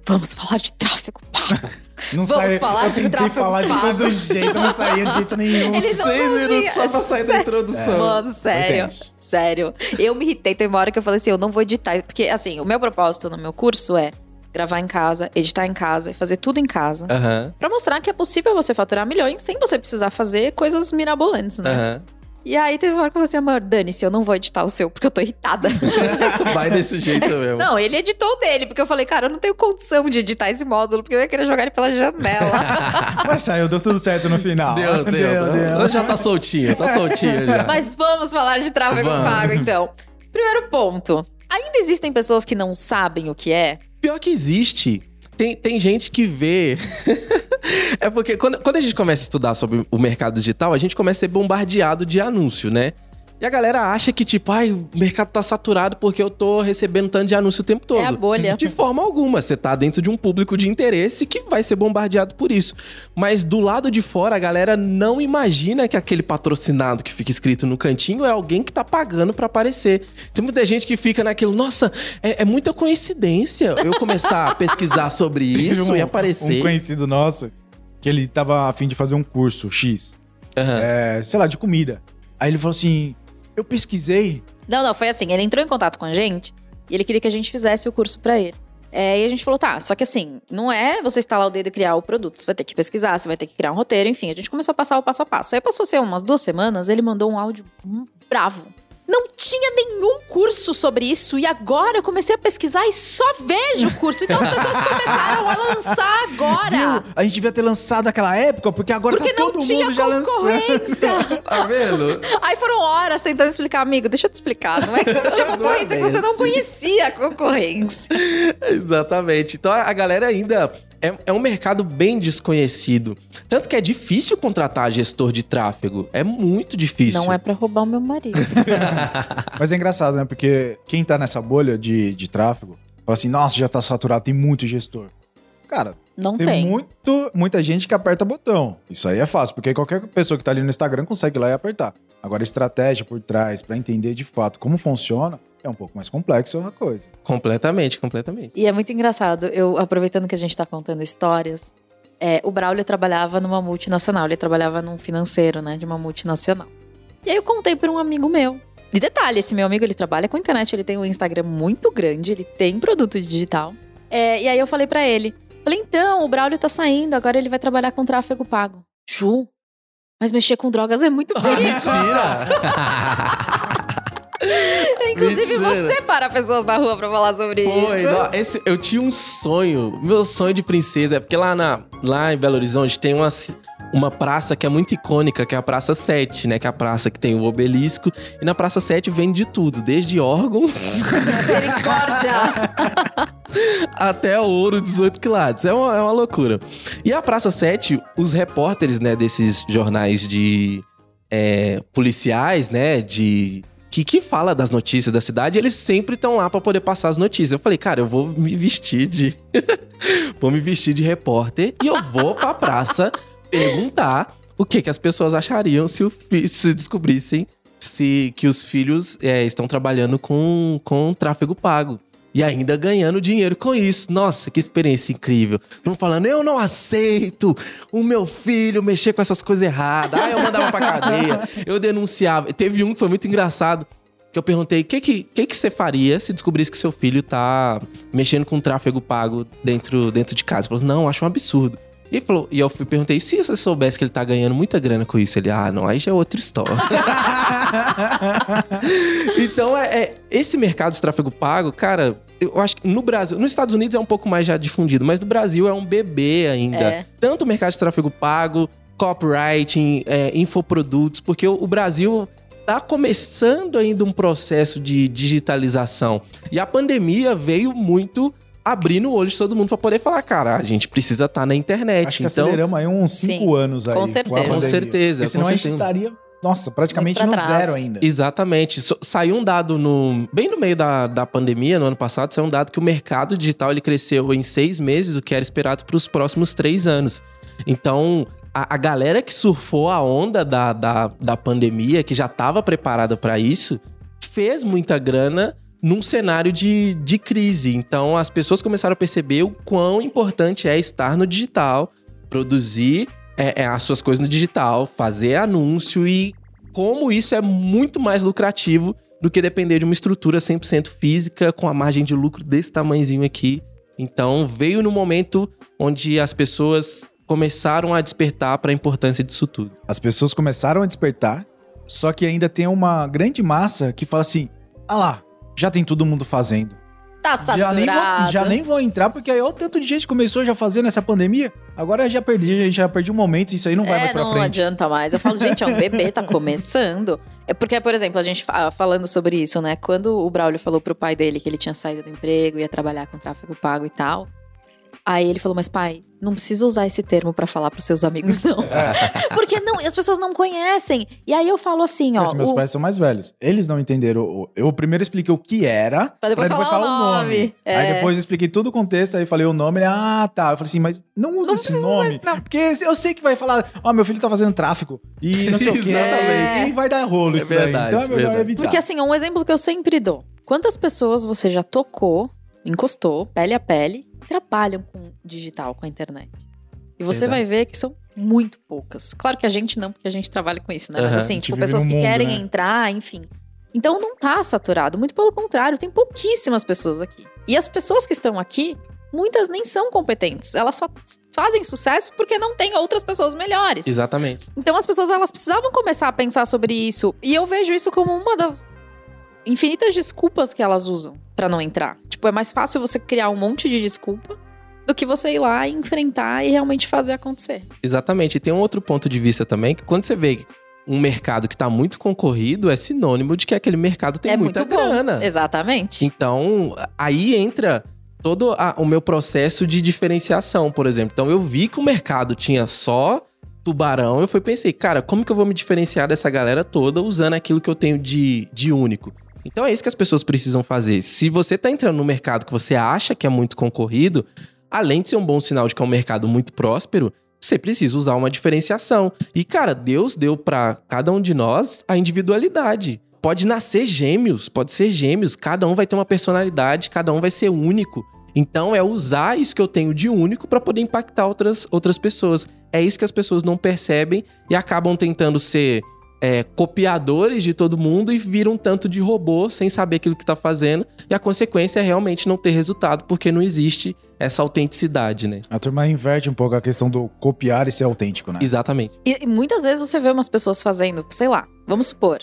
Speaker 1: Vamos falar de tráfego pago.
Speaker 2: Não
Speaker 1: Vamos
Speaker 2: sai-
Speaker 1: falar
Speaker 2: eu
Speaker 1: de
Speaker 2: tentei
Speaker 1: tráfego
Speaker 2: falar de
Speaker 1: pago.
Speaker 2: todo jeito, não saía de jeito nenhum.
Speaker 1: Eles
Speaker 3: Seis minutos só pra sair da introdução.
Speaker 1: Mano, sério. Sério. Eu me irritei. Tem uma hora que eu falei assim: eu não vou editar. Porque, assim, o meu propósito no meu curso é gravar em casa, editar em casa e fazer tudo em casa.
Speaker 3: Aham,
Speaker 1: Pra mostrar que é possível você faturar milhões sem você precisar fazer coisas mirabolantes, né?
Speaker 3: aham.
Speaker 1: E aí teve uma hora que eu falei assim, amor, dane-se, eu não vou editar o seu, porque eu tô irritada. (laughs)
Speaker 3: Vai desse jeito mesmo.
Speaker 1: não, ele editou o dele, porque eu falei, cara, eu não tenho condição de editar esse módulo, porque eu ia querer jogar ele pela janela. (laughs)
Speaker 2: Mas saiu, deu tudo certo no final.
Speaker 3: Deu, deu. deu. Já tá soltinho, tá soltinho já. (laughs)
Speaker 1: Mas vamos falar de tráfego
Speaker 3: Vamos.
Speaker 1: pago, então. Primeiro ponto. Ainda existem pessoas que não sabem o que é?
Speaker 3: Pior que existe. Tem, tem gente que vê. (laughs) é porque quando, quando a gente começa a estudar sobre o mercado digital, a gente começa a ser bombardeado de anúncio, né? E a galera acha que, tipo, ai, o mercado tá saturado porque eu tô recebendo tanto de anúncio o tempo todo.
Speaker 1: É a bolha.
Speaker 3: De forma alguma. Você tá dentro de um público de interesse que vai ser bombardeado por isso. Mas do lado de fora, a galera não imagina que aquele patrocinado que fica escrito no cantinho é alguém que tá pagando pra aparecer. Tem muita gente que fica naquilo, nossa, é, é muita coincidência eu começar a pesquisar sobre (laughs) isso
Speaker 2: um-
Speaker 3: e aparecer.
Speaker 2: Um conhecido nosso, que ele tava a fim de fazer um curso X,
Speaker 3: Aham.
Speaker 2: é, sei lá, de comida. Aí ele falou assim: Eu pesquisei.
Speaker 1: Não, não, foi assim. Ele entrou em contato com a gente e ele queria que a gente fizesse o curso pra ele. É, e a gente falou, tá, só que assim, não é você instalar o dedo e criar o produto. Você vai ter que pesquisar, você vai ter que criar um roteiro, enfim. A gente começou a passar o passo a passo. Aí passou, sei lá, umas duas semanas, ele mandou um áudio bravo. Não tinha nenhum curso sobre isso e agora eu comecei a pesquisar e só vejo o curso. Então as pessoas começaram a lançar agora.
Speaker 2: Viu? A gente devia ter lançado naquela época, porque agora
Speaker 1: Porque
Speaker 2: tá
Speaker 1: não
Speaker 2: todo mundo já lançando.
Speaker 1: concorrência. (laughs)
Speaker 3: Tá vendo?
Speaker 1: Aí foram horas tentando explicar, amigo, deixa eu te explicar. Não é (laughs) que não tinha concorrência, é que você não conhecia a concorrência. (laughs)
Speaker 3: Exatamente. Então a galera ainda. É, é um mercado bem desconhecido. Tanto que é difícil contratar gestor de tráfego. É muito difícil.
Speaker 1: Não é pra roubar o meu marido. (laughs)
Speaker 2: Mas é engraçado, né? Porque quem tá nessa bolha de, de tráfego fala assim: Nossa, já tá saturado, tem muito gestor. Cara,
Speaker 1: Não
Speaker 2: tem,
Speaker 1: tem.
Speaker 2: Muito, muita gente que aperta botão. Isso aí é fácil, porque qualquer pessoa que tá ali no Instagram consegue ir lá e apertar. Agora, estratégia por trás, pra entender de fato como funciona, é um pouco mais complexo a coisa.
Speaker 3: Completamente, completamente.
Speaker 1: E é muito engraçado, eu aproveitando que a gente tá contando histórias, é, o Braulio trabalhava numa multinacional, ele trabalhava num financeiro, né, de uma multinacional. E aí eu contei pra um amigo meu. E detalhe, esse meu amigo, ele trabalha com internet, ele tem um Instagram muito grande, ele tem produto digital. É, e aí eu falei pra ele, falei, então, o Braulio tá saindo, agora ele vai trabalhar com tráfego pago. Ju, mas mexer com drogas é muito
Speaker 3: Ah,
Speaker 1: perigoso.
Speaker 3: mentira! (laughs) (laughs)
Speaker 1: Inclusive,
Speaker 3: Mentira.
Speaker 1: você para pessoas na rua pra falar sobre
Speaker 3: Foi,
Speaker 1: isso.
Speaker 3: ó, esse, eu tinha um sonho, meu sonho de princesa, é porque lá, na, lá em Belo Horizonte tem uma, uma praça que é muito icônica, que é a Praça 7, né? Que é a praça que tem o obelisco. E na Praça 7 vende de tudo, desde órgãos (laughs)
Speaker 1: Misericórdia! (laughs)
Speaker 3: até ouro 18 quilates. É uma, é uma loucura. E a Praça 7, os repórteres, né, desses jornais de é, policiais, né, de... Que, que fala das notícias da cidade, eles sempre estão lá pra poder passar as notícias. Eu falei, cara, eu vou me vestir de. (laughs) vou me vestir de repórter e eu vou pra praça perguntar o que, que as pessoas achariam se, fi- se descobrissem se que os filhos é, estão trabalhando com, com tráfego pago. E ainda ganhando dinheiro com isso. Nossa, que experiência incrível. Estão falando, eu não aceito o meu filho mexer com essas coisas erradas. Ah, eu mandava pra cadeia, (laughs) eu denunciava. Teve um que foi muito engraçado. que eu perguntei o que, que, que, que você faria se descobrisse que seu filho tá mexendo com tráfego pago dentro, dentro de casa. Ele falou, não, acho um absurdo. E, falou, e eu fui, perguntei, se você soubesse que ele tá ganhando muita grana com isso? Ele, ah, não, aí já é outra história. (laughs) então, é, é, esse mercado de tráfego pago, cara, eu acho que no Brasil, nos Estados Unidos é um pouco mais já difundido, mas no Brasil é um bebê ainda.
Speaker 1: É.
Speaker 3: Tanto o mercado de tráfego pago, copywriting, é, infoprodutos, porque o, o Brasil tá começando ainda um processo de digitalização. E a pandemia veio muito abrindo o olho de todo mundo para poder falar, cara, a gente precisa estar na internet.
Speaker 2: Acho que
Speaker 3: então,
Speaker 2: aceleramos aí uns
Speaker 1: Sim,
Speaker 2: cinco anos aí.
Speaker 1: com certeza.
Speaker 2: pandemia.
Speaker 3: Com certeza,
Speaker 2: Porque senão
Speaker 3: com
Speaker 2: a gente
Speaker 3: certeza.
Speaker 2: estaria, nossa, praticamente no
Speaker 1: trás.
Speaker 2: zero ainda.
Speaker 3: Exatamente. Saiu um dado no. Bem no meio da, da pandemia, no ano passado, saiu um dado que o mercado digital ele cresceu em seis meses, o que era esperado para os próximos três anos. Então, a, a galera que surfou a onda da, da, da pandemia, que já estava preparada para isso, fez muita grana num cenário de, de crise. Então, as pessoas começaram a perceber o quão importante é estar no digital, produzir é, é, as suas coisas no digital, fazer anúncio e como isso é muito mais lucrativo do que depender de uma estrutura 100% física com a margem de lucro desse tamanhozinho aqui. Então, veio no momento onde as pessoas começaram a despertar para a importância disso tudo.
Speaker 2: As pessoas começaram a despertar, só que ainda tem uma grande massa que fala assim: ah lá, já tem todo mundo fazendo.
Speaker 1: Tá
Speaker 2: Já nem, vou,
Speaker 1: saturado.
Speaker 2: já nem vou entrar, porque aí olha o tanto de gente começou já fazendo essa pandemia. Agora já perdi, já perdi um momento, isso aí não vai
Speaker 1: é,
Speaker 2: mais pra
Speaker 1: não
Speaker 2: frente.
Speaker 1: adianta mais. Eu falo, gente, é um bebê, tá começando. É porque, por exemplo, a gente fa- falando sobre isso, né? Quando o Braulio falou pro pai dele que ele tinha saído do emprego, ia trabalhar com tráfego pago e tal. Aí ele falou, mas pai, não precisa usar esse termo pra falar pros seus amigos, não. (laughs) porque não, as pessoas não conhecem. E aí eu falo assim, ó.
Speaker 2: Mas meus
Speaker 1: o-
Speaker 2: pais são mais velhos. Eles não entenderam. Eu primeiro expliquei o que era,
Speaker 1: Pra depois falar o nome. É.
Speaker 2: Aí depois eu expliquei todo o contexto, aí falei o nome, ele, ah, tá. Eu falei assim, mas não usa
Speaker 1: Não
Speaker 2: esse nome.
Speaker 1: usar esse nome.
Speaker 2: Porque eu sei que vai falar, ó, meu filho tá fazendo tráfico e não sei o quê. (laughs)
Speaker 3: Exatamente.
Speaker 2: E vai dar rolo
Speaker 3: É
Speaker 2: isso daí.
Speaker 3: verdade,
Speaker 2: Então é melhor
Speaker 3: verdade.
Speaker 2: evitar.
Speaker 1: Porque assim, um exemplo que eu sempre dou. Quantas pessoas você já tocou, encostou, pele a pele, trabalham com digital, com a internet? E você
Speaker 3: Verdade.
Speaker 1: vai ver que são muito poucas. Claro que a gente não, porque a gente trabalha com isso, né?
Speaker 3: Aham.
Speaker 1: Mas assim, tipo, pessoas
Speaker 2: no
Speaker 1: que
Speaker 2: mundo,
Speaker 1: querem
Speaker 2: né?
Speaker 1: entrar, enfim. Então não tá saturado, muito pelo contrário, tem pouquíssimas pessoas aqui. E as pessoas que estão aqui, muitas nem são competentes. Elas só fazem sucesso porque não tem outras pessoas melhores.
Speaker 3: Exatamente.
Speaker 1: Então as pessoas elas precisavam começar a pensar sobre isso. E eu vejo isso como uma das infinitas desculpas que elas usam pra não entrar. Tipo, é mais fácil você criar um monte de desculpa do que você ir lá e enfrentar e realmente fazer acontecer.
Speaker 3: Exatamente. E tem um outro ponto de vista também, que quando você vê um mercado que está muito concorrido, é sinônimo de que aquele mercado tem
Speaker 1: é
Speaker 3: muita
Speaker 1: muito bom.
Speaker 3: grana.
Speaker 1: Exatamente.
Speaker 3: Então, aí entra todo a- o meu processo de diferenciação, por exemplo. Então, eu vi que o mercado tinha só tubarão, eu fui pensei, cara, como que eu vou me diferenciar dessa galera toda usando aquilo que eu tenho de, de único? Então é isso que as pessoas precisam fazer. Se você tá entrando no mercado que você acha que é muito concorrido, além de ser um bom sinal de que é um mercado muito próspero, você precisa usar uma diferenciação. E, cara, Deus deu pra cada um de nós a individualidade. Pode nascer gêmeos, pode ser gêmeos, cada um vai ter uma personalidade, cada um vai ser único. Então é usar isso que eu tenho de único para poder impactar outras, outras pessoas. É isso que as pessoas não percebem e acabam tentando ser é, copiadores de todo mundo e viram um tanto de robô sem saber aquilo que tá fazendo. E a consequência é realmente não ter resultado, porque não existe essa autenticidade, né?
Speaker 2: A turma inverte um pouco a questão do copiar e ser autêntico, né?
Speaker 3: Exatamente.
Speaker 1: E, e muitas vezes você vê umas pessoas fazendo, sei lá, vamos supor.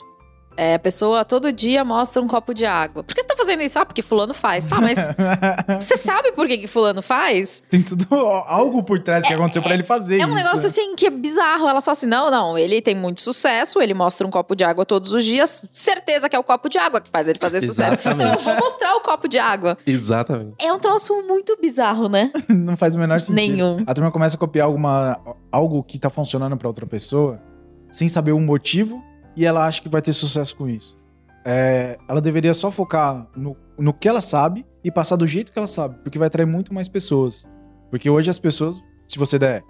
Speaker 1: É, a pessoa todo dia mostra um copo de água. Por que você tá fazendo isso? Ah, porque fulano faz. Tá, mas (laughs) você sabe por que, que fulano faz?
Speaker 2: Tem tudo (laughs) algo por trás que aconteceu pra ele fazer
Speaker 1: É
Speaker 2: isso.
Speaker 1: um negócio assim que é bizarro. Ela só assim, não, não, ele tem muito sucesso, ele mostra um copo de água todos os dias. Certeza que é o copo de água que faz ele fazer sucesso.
Speaker 3: Exatamente.
Speaker 1: Então eu vou mostrar o copo de água.
Speaker 3: Exatamente.
Speaker 1: É um troço muito bizarro, né? (laughs)
Speaker 2: Não faz o menor sentido.
Speaker 1: Nenhum.
Speaker 2: A turma começa a copiar alguma, algo que tá funcionando pra outra pessoa sem saber o motivo e ela acha que vai ter sucesso com isso. É, ela deveria só focar no, no que ela sabe e passar do jeito que ela sabe, porque vai atrair muito mais pessoas. Porque hoje as pessoas, se você der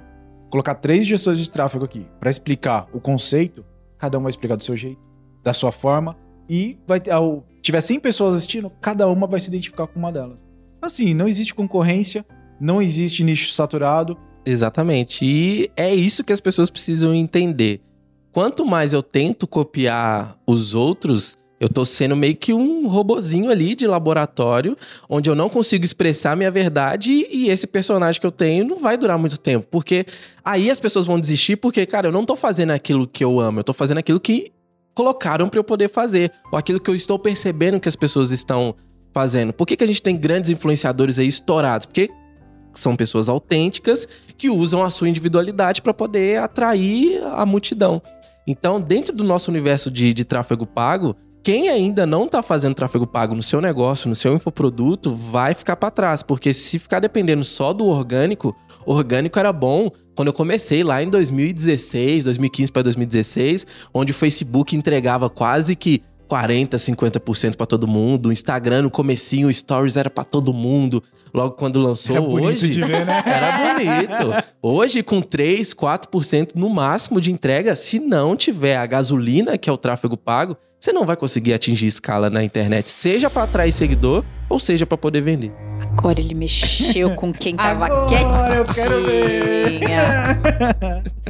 Speaker 2: colocar três gestores de tráfego aqui pra explicar o conceito, cada um vai explicar do seu jeito, da sua forma e vai ter, ao tiver 100 pessoas assistindo, cada uma vai se identificar com uma delas. Assim, não existe concorrência, não existe nicho saturado.
Speaker 3: Exatamente. E é isso que as pessoas precisam entender. Quanto mais eu tento copiar os outros, Eu tô sendo meio que um robozinho ali de laboratório, onde eu não consigo expressar minha verdade e esse personagem que eu tenho não vai durar muito tempo. Porque aí as pessoas vão desistir, porque, cara, eu não tô fazendo aquilo que eu amo, eu tô fazendo aquilo que colocaram para eu poder fazer, ou aquilo que eu estou percebendo que as pessoas estão fazendo. Por que, que a gente tem grandes influenciadores aí estourados? Porque são pessoas autênticas que usam a sua individualidade para poder atrair a multidão. Então, dentro do nosso universo de, de tráfego pago, quem ainda não está fazendo tráfego pago no seu negócio, no seu infoproduto, vai ficar para trás, porque se ficar dependendo só do orgânico, orgânico era bom quando eu comecei lá em 2016, 2015 para 2016, onde o Facebook entregava quase que 40, 50% para todo mundo. O Instagram no comecinho, o Stories era para todo mundo. Logo quando lançou
Speaker 2: Era bonito
Speaker 3: hoje,
Speaker 2: de ver, né? (laughs)
Speaker 3: era bonito. Hoje com 3, 4% no máximo de entrega, se não tiver a gasolina, que é o tráfego pago, você não vai conseguir atingir escala na internet, seja para atrair seguidor ou seja para poder vender.
Speaker 1: Agora ele mexeu (laughs) com quem tava
Speaker 2: Agora eu quero ver.
Speaker 1: quietinha.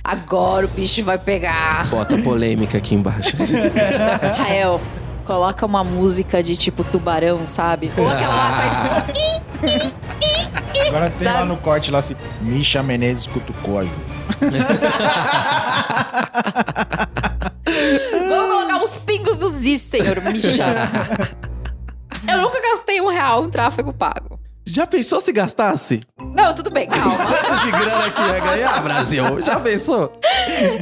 Speaker 1: Agora o bicho vai pegar.
Speaker 3: Bota polêmica aqui embaixo. (laughs)
Speaker 1: Rael, coloca uma música de tipo tubarão, sabe? Ou aquela lá faz. (laughs)
Speaker 2: Agora tem lá
Speaker 1: Sabe?
Speaker 2: no corte lá assim, Misha Menezes cutucou a Ju. (laughs)
Speaker 1: Vamos colocar uns pingos do Z, senhor Misha. Eu nunca gastei um real em tráfego pago.
Speaker 3: Já pensou se gastasse?
Speaker 1: Não, tudo bem, calma. (laughs)
Speaker 3: Quanto de grana que ia ganhar, Brasil? Já pensou?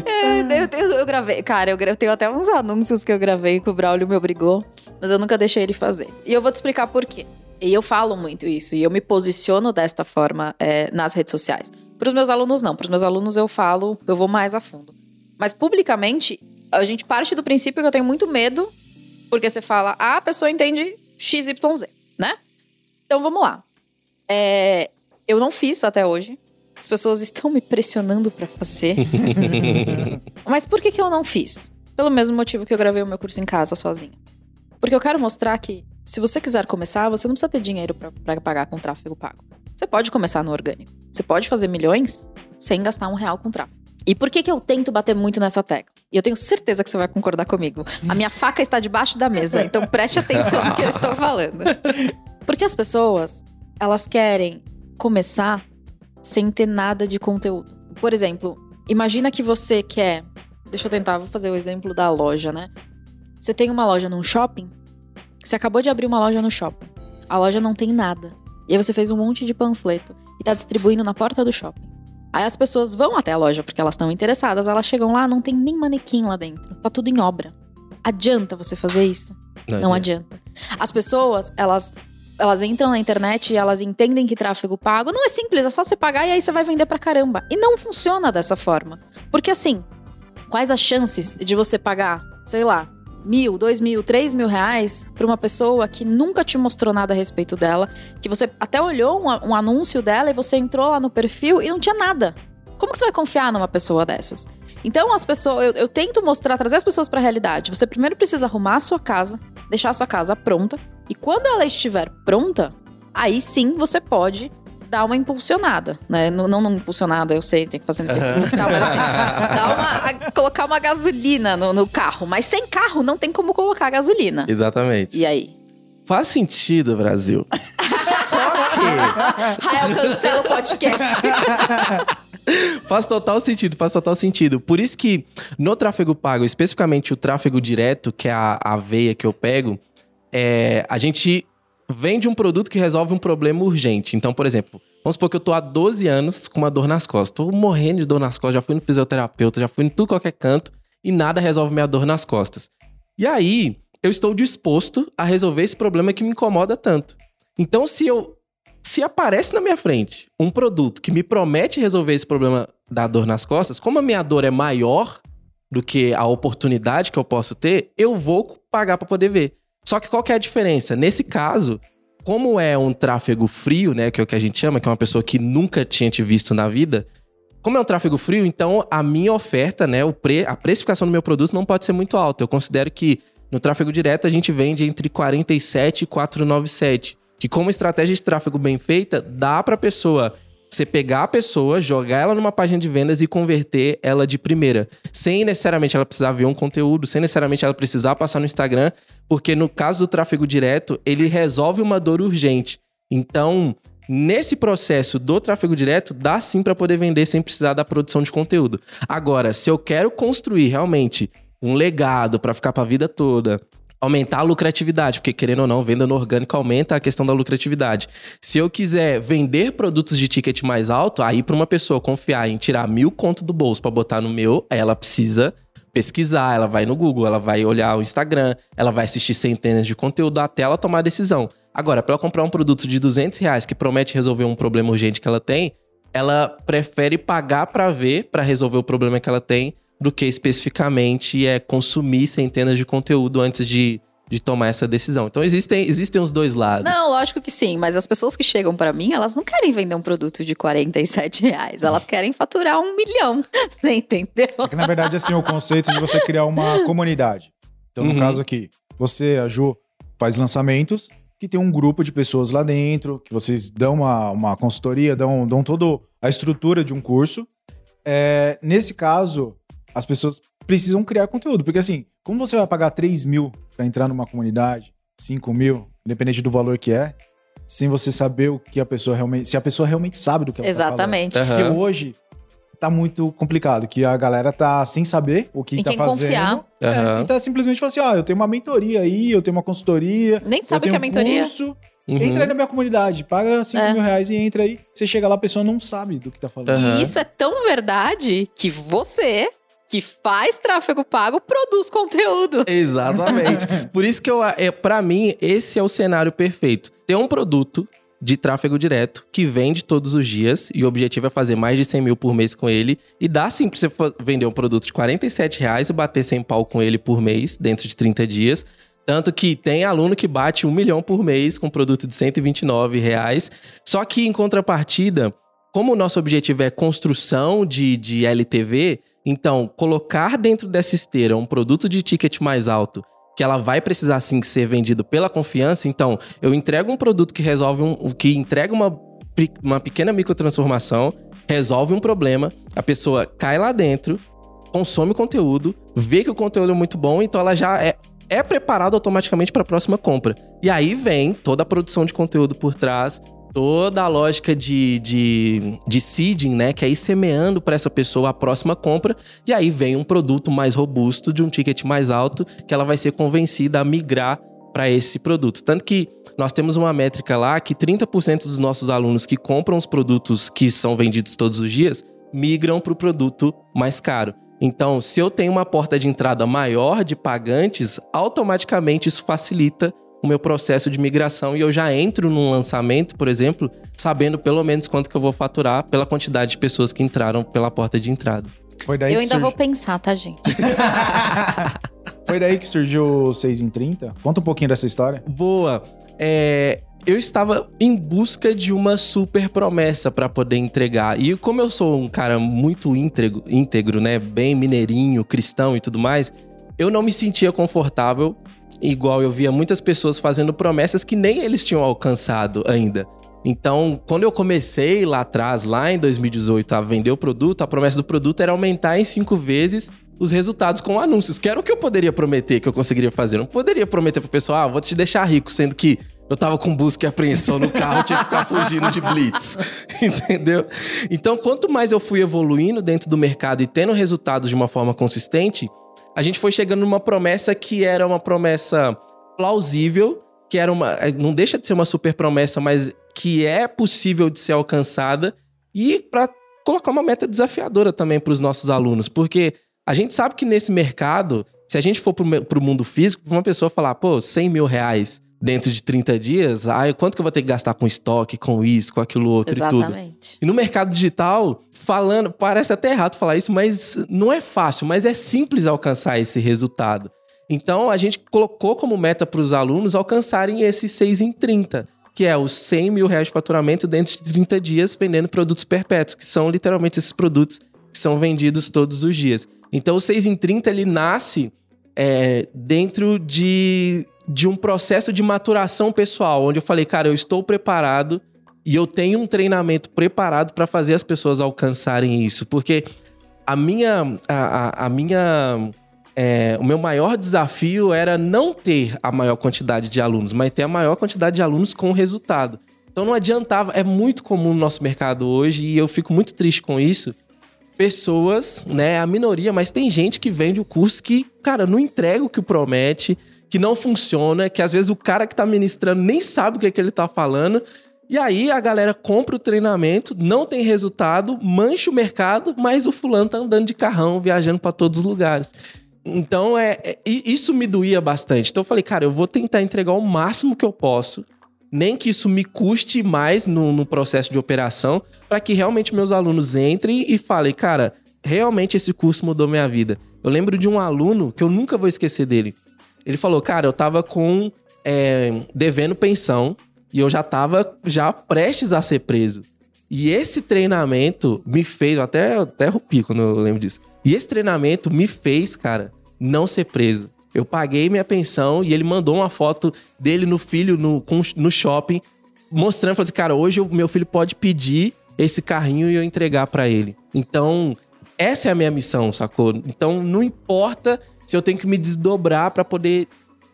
Speaker 1: É, eu, eu- eu gravei, cara, eu, eu tenho até uns anúncios que eu gravei que o Braulio me obrigou, mas eu nunca deixei ele fazer. E eu vou te explicar por quê. E eu falo muito isso, e eu me posiciono desta forma é, nas redes sociais. Para os meus alunos, não. Para os meus alunos, eu falo, eu vou mais a fundo. Mas publicamente, a gente parte do princípio que eu tenho muito medo, porque você fala, ah, a pessoa entende XYZ, né? Então vamos lá. É, eu não fiz até hoje. As pessoas estão me pressionando para fazer. (laughs) Mas por que, que eu não fiz? Pelo mesmo motivo que eu gravei o meu curso em casa sozinha. Porque eu quero mostrar que, se você quiser começar, você não precisa ter dinheiro pra pagar com tráfego pago. Você pode começar no orgânico. Você pode fazer milhões sem gastar um real com tráfego. E por que, que eu tento bater muito nessa tecla? E eu tenho certeza que você vai concordar comigo. A minha faca está debaixo da mesa, então preste atenção no que eu estou falando. (laughs) Porque as pessoas, elas querem começar sem ter nada de conteúdo. Por exemplo, imagina que você quer. Deixa eu tentar, vou fazer o exemplo da loja, né? Você tem uma loja num shopping, você acabou de abrir uma loja no shopping. A loja não tem nada. E aí você fez um monte de panfleto e tá distribuindo na porta do shopping. Aí as pessoas vão até a loja porque elas estão interessadas, elas chegam lá, não tem nem manequim lá dentro. Tá tudo em obra. Adianta você fazer isso? Não adianta. As pessoas, elas elas entram na internet e elas entendem que tráfego pago não é simples, é só você pagar e aí você vai vender pra caramba. E não funciona dessa forma. Porque assim, quais as chances de você pagar, sei lá, mil, dois mil, três mil reais pra uma pessoa que nunca te mostrou nada a respeito dela, que você até olhou um, um anúncio dela e você entrou lá no perfil e não tinha nada. Como que você vai confiar numa pessoa dessas? Então, as pessoas, eu, eu tento mostrar, trazer as pessoas pra realidade. Você primeiro precisa arrumar a sua casa, deixar a sua casa pronta, e quando ela estiver pronta, aí sim você pode dar uma impulsionada, né? Não, não, não impulsionada, eu sei, tem que fazer no Facebook e tal, mas assim, (laughs) dar uma, colocar uma gasolina no, no carro. Mas sem carro não tem como colocar gasolina.
Speaker 3: Exatamente.
Speaker 1: E aí?
Speaker 3: Faz sentido, Brasil. (laughs) Só que
Speaker 1: Rael, cancela o podcast. (laughs)
Speaker 3: faz total sentido, faz total sentido. Por isso que no tráfego pago, especificamente o tráfego direto, que é a, a veia que eu pego, é, a gente vende um produto que resolve um problema urgente. Então, por exemplo, vamos supor que eu tô há 12 anos com uma dor nas costas. Tô morrendo de dor nas costas, já fui no fisioterapeuta, já fui em tudo qualquer canto e nada resolve minha dor nas costas. E aí, eu estou disposto a resolver esse problema que me incomoda tanto. Então, se eu se aparece na minha frente um produto que me promete resolver esse problema da dor nas costas, como a minha dor é maior do que a oportunidade que eu posso ter, eu vou pagar para poder ver. Só que qual que é a diferença? Nesse caso, como é um tráfego frio, né, que é o que a gente chama, que é uma pessoa que nunca tinha te visto na vida, como é um tráfego frio, então a minha oferta, né, o pre, a precificação do meu produto não pode ser muito alta. Eu considero que no tráfego direto a gente vende entre 47 e 497, que como estratégia de tráfego bem feita, dá para a pessoa você pegar a pessoa, jogar ela numa página de vendas e converter ela de primeira. Sem necessariamente ela precisar ver um conteúdo, sem necessariamente ela precisar passar no Instagram, porque no caso do tráfego direto, ele resolve uma dor urgente. Então, nesse processo do tráfego direto, dá sim para poder vender sem precisar da produção de conteúdo. Agora, se eu quero construir realmente um legado para ficar para a vida toda, aumentar a lucratividade, porque querendo ou não, venda no orgânico aumenta a questão da lucratividade. Se eu quiser vender produtos de ticket mais alto, aí para uma pessoa confiar em tirar mil conto do bolso para botar no meu, ela precisa pesquisar, ela vai no Google, ela vai olhar o Instagram, ela vai assistir centenas de conteúdo até ela tomar a decisão. Agora, para ela comprar um produto de 200 reais que promete resolver um problema urgente que ela tem, ela prefere pagar para ver, para resolver o problema que ela tem, do que especificamente é consumir centenas de conteúdo antes de, de tomar essa decisão. Então existem, existem os dois lados.
Speaker 1: Não, lógico que sim, mas as pessoas que chegam para mim, elas não querem vender um produto de 47 reais, elas querem faturar um milhão. Você (laughs) entendeu?
Speaker 2: É que, na verdade, assim, o conceito de você criar uma comunidade. Então, no
Speaker 3: Uhum.
Speaker 2: caso aqui, você, a Ju, faz lançamentos que tem um grupo de pessoas lá dentro, que vocês dão uma, uma consultoria, dão, dão toda a estrutura de um curso. É, nesse caso, as pessoas precisam criar conteúdo, porque assim, como você vai pagar 3 mil para entrar numa comunidade, 5 mil, independente do valor que é, sem você saber o que a pessoa realmente. Se a pessoa realmente sabe do que ela tá falando.
Speaker 1: Exatamente.
Speaker 3: Aham.
Speaker 2: Porque hoje tá muito complicado, que a galera tá sem saber o que
Speaker 1: Em
Speaker 2: tá
Speaker 1: quem
Speaker 2: fazendo.
Speaker 1: confiar.
Speaker 2: É,
Speaker 3: Aham.
Speaker 2: e tá simplesmente falando assim, ó, eu tenho uma mentoria aí, eu tenho uma consultoria.
Speaker 1: Nem sabe o que é
Speaker 2: um
Speaker 1: mentoria.
Speaker 2: Curso,
Speaker 3: Uhum.
Speaker 2: Entra aí na minha comunidade, paga 5
Speaker 1: É.
Speaker 2: mil reais e entra aí. Você chega lá, a pessoa não sabe do que tá falando.
Speaker 3: Aham.
Speaker 1: E isso é tão verdade que você, que faz tráfego pago, produz conteúdo.
Speaker 3: Exatamente. (laughs) Por isso que eu, é, para mim, esse é o cenário perfeito. Ter um produto de tráfego direto que vende todos os dias e o objetivo é fazer mais de 100 mil por mês com ele e dá sim pra você vender um produto de 47 reais e bater 100 pau com ele por mês dentro de 30 dias. Tanto que tem aluno que bate um milhão por mês com produto de 129 reais. Só que em contrapartida, como o nosso objetivo é construção de, de LTV, então colocar dentro dessa esteira um produto de ticket mais alto, que ela vai precisar sim ser vendido pela confiança, então eu entrego um produto que resolve um, que entrega uma, uma pequena microtransformação, resolve um problema, a pessoa cai lá dentro, consome o conteúdo, vê que o conteúdo é muito bom, então ela já é, é preparada automaticamente para a próxima compra. E aí vem toda a produção de conteúdo por trás, toda a lógica de, de, de seeding, né? Que é ir semeando para essa pessoa a próxima compra. E aí vem um produto mais robusto, de um ticket mais alto, que ela vai ser convencida a migrar para esse produto. Tanto que nós temos uma métrica lá que 30% dos nossos alunos que compram os produtos que são vendidos todos os dias migram para o produto mais caro. Então, se eu tenho uma porta de entrada maior de pagantes, automaticamente isso facilita o meu processo de migração e eu já entro num lançamento, por exemplo, sabendo pelo menos quanto que eu vou faturar pela quantidade de pessoas que entraram pela porta de entrada.
Speaker 2: Foi daí
Speaker 1: Eu
Speaker 2: que
Speaker 1: ainda
Speaker 2: surgi-
Speaker 1: vou pensar, tá, gente? (laughs)
Speaker 2: Foi daí que surgiu o 6 em 30? Conta um pouquinho dessa história.
Speaker 3: Boa. É, eu estava em busca de uma super promessa para poder entregar. E como eu sou um cara muito íntegro, íntegro, né, bem mineirinho, cristão e tudo mais, eu não me sentia confortável, igual eu via muitas pessoas fazendo promessas que nem eles tinham alcançado ainda. Então, quando eu comecei lá atrás, lá em 2018, a vender o produto, a promessa do produto era aumentar em cinco vezes os resultados com anúncios, que era o que eu poderia prometer que eu conseguiria fazer. Eu não poderia prometer pro pessoal, ah, vou te deixar rico, sendo que eu tava com busca e apreensão no carro, eu tinha que ficar (laughs) fugindo de blitz. (laughs) Entendeu? Então, quanto mais eu fui evoluindo dentro do mercado e tendo resultados de uma forma consistente, a gente foi chegando numa promessa que era uma promessa plausível, que era uma. eh, Não deixa de ser uma super promessa, mas que é possível de ser alcançada, e para colocar uma meta desafiadora também para os nossos alunos, porque a gente sabe que nesse mercado, se a gente for para o mundo físico, uma pessoa falar, pô, 100 mil reais dentro de 30 dias, ah, quanto que eu vou ter que gastar com estoque, com isso, com aquilo outro e tudo.
Speaker 1: Exatamente.
Speaker 3: E no mercado digital, falando, parece até errado falar isso, mas não é fácil, mas é simples alcançar esse resultado. Então a gente colocou como meta para os alunos alcançarem esse 6 em 30, que é os 100 mil reais de faturamento dentro de 30 dias vendendo produtos perpétuos, que são literalmente esses produtos que são vendidos todos os dias. Então o 6 em 30 ele nasce é, dentro de, de um processo de maturação pessoal, onde eu falei, cara, eu estou preparado E eu tenho um treinamento preparado para fazer as pessoas alcançarem isso. Porque a minha. A, a, a minha é, o meu maior desafio era não ter a maior quantidade de alunos, mas ter a maior quantidade de alunos com resultado. Então não adiantava, é muito comum no nosso mercado hoje e eu fico muito triste com isso. Pessoas, né, a minoria, mas tem gente que vende o curso que, cara, não entrega o que promete, que não funciona, que às vezes o cara que tá ministrando nem sabe o que, é que ele tá falando. E aí a galera compra o treinamento, não tem resultado, mancha o mercado, mas o fulano tá andando de carrão, viajando para todos os lugares. Então, é, é, isso me doía bastante. Então, eu falei, cara, eu vou tentar entregar o máximo que eu posso, nem que isso me custe mais no, no processo de operação, para que realmente meus alunos entrem e falem, cara, realmente esse curso mudou minha vida. Eu lembro de um aluno que eu nunca vou esquecer dele. Ele falou, cara, eu tava com é, devendo pensão e eu já tava já prestes a ser preso. E esse treinamento me fez, até, até rupi quando eu lembro disso. E esse treinamento me fez, cara, não ser preso. Eu paguei minha pensão e ele mandou uma foto dele no filho no, no shopping, mostrando, falou assim, cara, hoje o meu filho pode pedir esse carrinho e eu entregar para ele. Então, essa é a minha missão, sacou? Então, não importa se eu tenho que me desdobrar para poder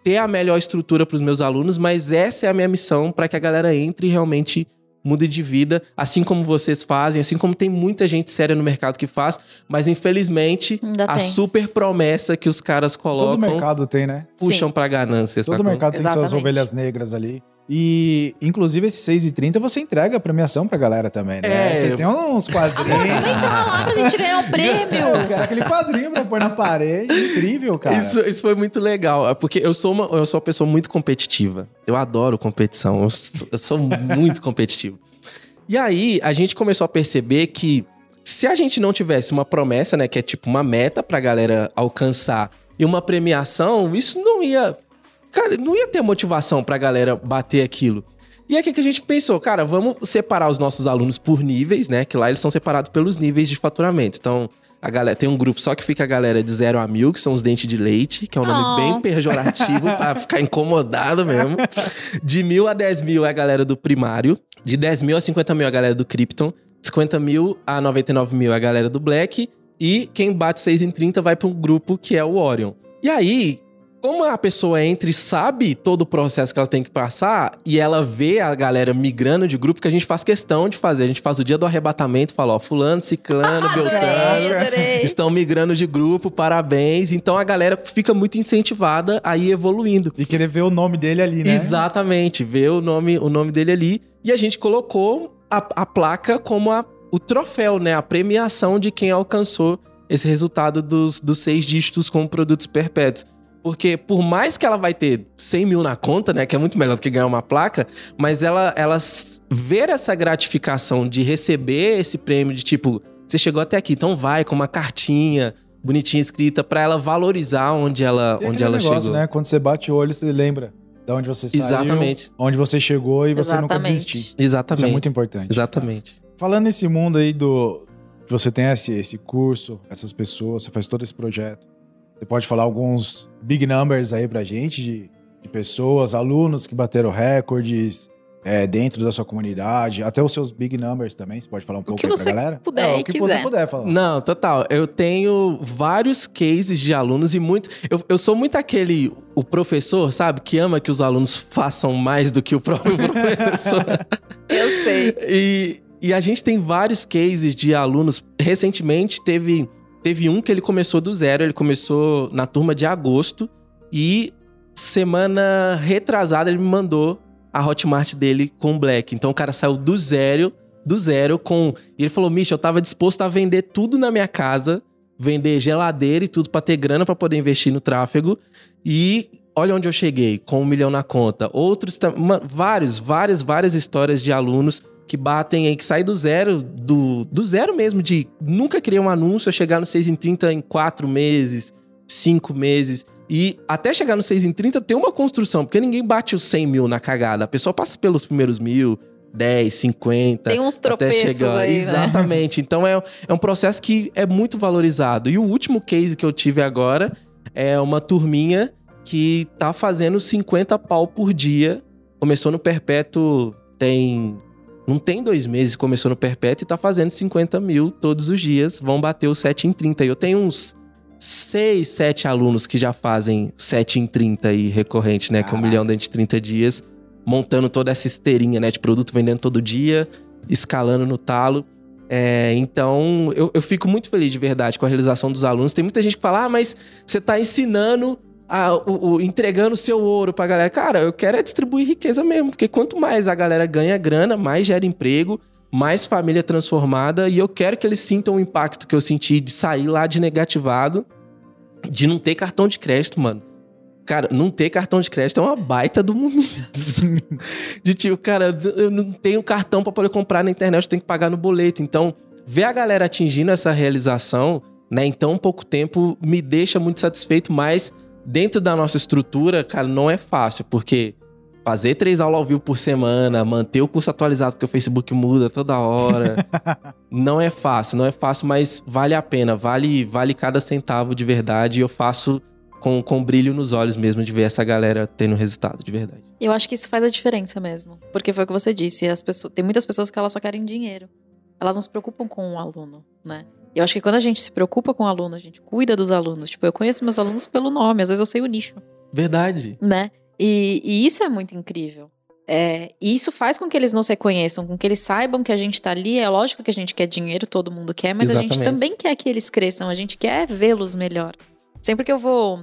Speaker 3: ter a melhor estrutura para os meus alunos, mas essa é a minha missão para que a galera entre e realmente mude de vida, assim como vocês fazem, assim como tem muita gente séria no mercado que faz, mas infelizmente
Speaker 1: Ainda
Speaker 3: a
Speaker 1: tem.
Speaker 3: super promessa que os caras colocam
Speaker 2: Todo mercado tem, né?
Speaker 3: puxam pra ganância,
Speaker 2: Todo
Speaker 3: sacou?
Speaker 2: mercado tem suas
Speaker 1: Exatamente.
Speaker 2: ovelhas negras ali. E, inclusive, esse 6,30 você entrega a premiação pra galera também, né?
Speaker 3: É.
Speaker 2: Você tem uns quadrinhos.
Speaker 1: Então lá pra gente ganhar o
Speaker 2: Eu
Speaker 1: prêmio. (laughs)
Speaker 2: quero aquele quadrinho pra pôr na parede. Incrível, cara.
Speaker 3: Isso, isso foi muito legal, é porque eu sou, uma, eu sou uma pessoa muito competitiva. Eu adoro competição, eu sou, eu sou muito (laughs) competitivo. E aí, a gente começou a perceber que se a gente não tivesse uma promessa, né, que é tipo uma meta pra galera alcançar e uma premiação, isso não ia. Cara, não ia ter motivação pra galera bater aquilo. E o que a gente pensou? Cara, vamos separar os nossos alunos por níveis, né? Que lá eles são separados pelos níveis de faturamento. Então, a galera tem um grupo só que fica a galera de 0 a mil, que são os dentes de leite, que é um nome
Speaker 1: Oh.
Speaker 3: bem pejorativo pra (laughs) ficar incomodado mesmo. De mil a 10 mil é a galera do primário. De 10 mil a 50 mil é a galera do Krypton. 50 mil a 99 mil é a galera do Black. E quem bate 6 em 30 vai para um grupo que é o Orion. E aí, como a pessoa entra e sabe todo o processo que ela tem que passar, e ela vê a galera migrando de grupo, que a gente faz questão de fazer. A gente faz o dia do arrebatamento, fala, ó, fulano, ciclano, (laughs) beltrano,
Speaker 1: adorei.
Speaker 3: estão migrando de grupo, parabéns. Então a galera fica muito incentivada a ir evoluindo.
Speaker 2: E querer ver o nome dele ali, né?
Speaker 3: Exatamente, ver o nome, o nome dele ali. E a gente colocou a, a placa como a- o troféu, né? A premiação de quem alcançou esse resultado dos, dos seis dígitos com produtos perpétuos. Porque por mais que ela vai ter 100 mil na conta, né? Que é muito melhor do que ganhar uma placa, mas ela, ela ver essa gratificação de receber esse prêmio de tipo, você chegou até aqui, então vai com uma cartinha bonitinha escrita pra ela valorizar onde ela,
Speaker 2: E
Speaker 3: onde
Speaker 2: aquele
Speaker 3: ela
Speaker 2: negócio,
Speaker 3: chegou.
Speaker 2: né? Quando você bate o olho, você lembra de onde você saiu,
Speaker 3: Exatamente.
Speaker 2: onde você chegou e você nunca
Speaker 1: Exatamente.
Speaker 2: desistiu.
Speaker 3: Exatamente.
Speaker 2: Isso é muito importante.
Speaker 3: Exatamente.
Speaker 2: Falando nesse mundo aí do. que Você tem esse, esse curso, essas pessoas, você faz todo esse projeto. Você pode falar alguns big numbers aí pra gente de, de pessoas, alunos que bateram recordes é, dentro da sua comunidade, até os seus big numbers também. Você pode falar um pouco
Speaker 1: que
Speaker 2: aí pra
Speaker 1: você
Speaker 2: galera?
Speaker 1: puder
Speaker 2: é,
Speaker 1: e
Speaker 2: o que
Speaker 1: quiser.
Speaker 2: você puder falar.
Speaker 3: Não, total. Eu tenho vários cases de alunos e muito. Eu, eu sou muito aquele. O professor, sabe? Que ama que os alunos façam mais do que o próprio (laughs) professor.
Speaker 1: Eu sei.
Speaker 3: E, e a gente tem vários cases de alunos. Recentemente teve, teve um que ele começou do zero, ele começou na turma de agosto e semana retrasada ele me mandou a Hotmart dele com Black. Então o cara saiu do zero, do zero com. E ele falou: Misha, eu tava disposto a vender tudo na minha casa, vender geladeira e tudo pra ter grana pra poder investir no tráfego. E olha onde eu cheguei, com um milhão na conta. Outros, vários, várias, várias histórias de alunos que batem aí, que saem do zero, do, do zero mesmo, de nunca criar um anúncio, a chegar no 6 em 30 em quatro meses, cinco meses. E até chegar no 6 em 30 tem uma construção, porque ninguém bate os 100 mil na cagada. A pessoa passa pelos primeiros mil, 10, 50.
Speaker 1: Tem uns
Speaker 3: até
Speaker 1: tropeços
Speaker 3: chegar.
Speaker 1: aí, né?
Speaker 3: Exatamente. Então é, é um processo que é muito valorizado. E o último case que eu tive agora é uma turminha que tá fazendo 50 pau por dia. Começou no Perpétuo tem não tem dois meses, começou no Perpétuo e tá fazendo 50 mil todos os dias, vão bater o 7 em 30. Eu tenho uns 6, 7 alunos que já fazem 7 em 30 aí recorrente, né? Que é um
Speaker 2: Caraca.
Speaker 3: milhão dentro de 30 dias, montando toda essa esteirinha, né? De produto vendendo todo dia, escalando no talo. É, então, eu, eu fico muito feliz de verdade com a realização dos alunos. Tem muita gente que fala, ah, mas você tá ensinando, a- o, o- entregando seu ouro pra galera. Cara, eu quero é distribuir riqueza mesmo, porque quanto mais a galera ganha grana, mais gera emprego, mais família transformada, e eu quero que eles sintam o impacto que eu senti de sair lá de negativado, de não ter cartão de crédito, mano. Cara, não ter cartão de crédito é uma baita do mundo. (laughs) de tipo, cara, eu não tenho cartão pra poder comprar na internet, eu tenho que pagar no boleto. Então, ver a galera atingindo essa realização, né, em tão pouco tempo, me deixa muito satisfeito, mas dentro da nossa estrutura, cara, não é fácil, porque fazer três aulas ao vivo por semana, manter o curso atualizado, porque o Facebook muda toda hora, (laughs) não é fácil, não é fácil, mas vale a pena, vale, vale cada centavo de verdade, e eu faço com, com brilho nos olhos mesmo de ver essa galera tendo resultado de verdade.
Speaker 1: Eu acho que isso faz a diferença mesmo. Porque foi o que você disse. As pessoas, tem muitas pessoas que elas só querem dinheiro. Elas não se preocupam com o aluno, né? E eu acho que quando a gente se preocupa com o aluno, a gente cuida dos alunos. Tipo, eu conheço meus alunos pelo nome, às vezes eu sei o nicho,
Speaker 3: Verdade.
Speaker 1: né? E, e isso é muito incrível. É, e isso faz com que eles nos reconheçam, com que eles saibam que a gente tá ali. É lógico que a gente quer dinheiro, todo mundo quer, mas a gente
Speaker 3: Exatamente.
Speaker 1: também quer que eles cresçam, a gente quer vê-los melhor. Sempre que eu vou.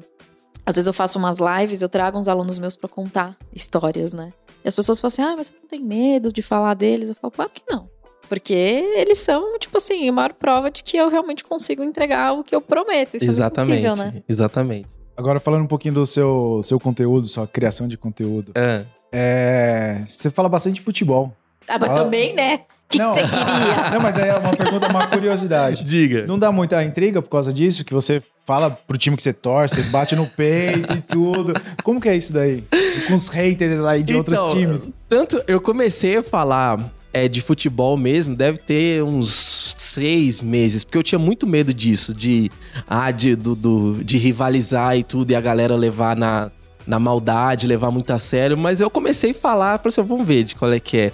Speaker 1: Às vezes eu faço umas lives, eu trago uns alunos meus pra contar histórias, né? E as pessoas falam assim: ah, mas você não tem medo de falar deles? Eu falo, claro que não. Porque eles são, tipo assim, a maior prova de que eu realmente consigo entregar o que eu prometo. Isso
Speaker 3: Exatamente.
Speaker 1: é muito incrível, né?
Speaker 3: Exatamente.
Speaker 2: Agora, falando um pouquinho do seu, seu conteúdo, sua criação de conteúdo.
Speaker 3: Ah,
Speaker 2: É, você fala bastante de futebol.
Speaker 1: Ah, mas
Speaker 2: Ah.
Speaker 1: também, né? O que, você queria? (laughs)
Speaker 2: Não, mas aí é uma pergunta, uma curiosidade.
Speaker 3: Diga.
Speaker 2: Não dá muita intriga por causa disso? Que você fala pro time que você torce, bate no peito e tudo. Como que é isso daí? Com os haters aí de outros
Speaker 3: Então,
Speaker 2: times.
Speaker 3: Tanto eu comecei a falar é, de futebol mesmo, deve ter uns seis meses, porque eu tinha muito medo disso, de, ah, de, do, do- de rivalizar e tudo, e a galera levar na, na maldade, levar muito a sério, mas eu comecei a falar, falei assim, vamos ver de qual é que é.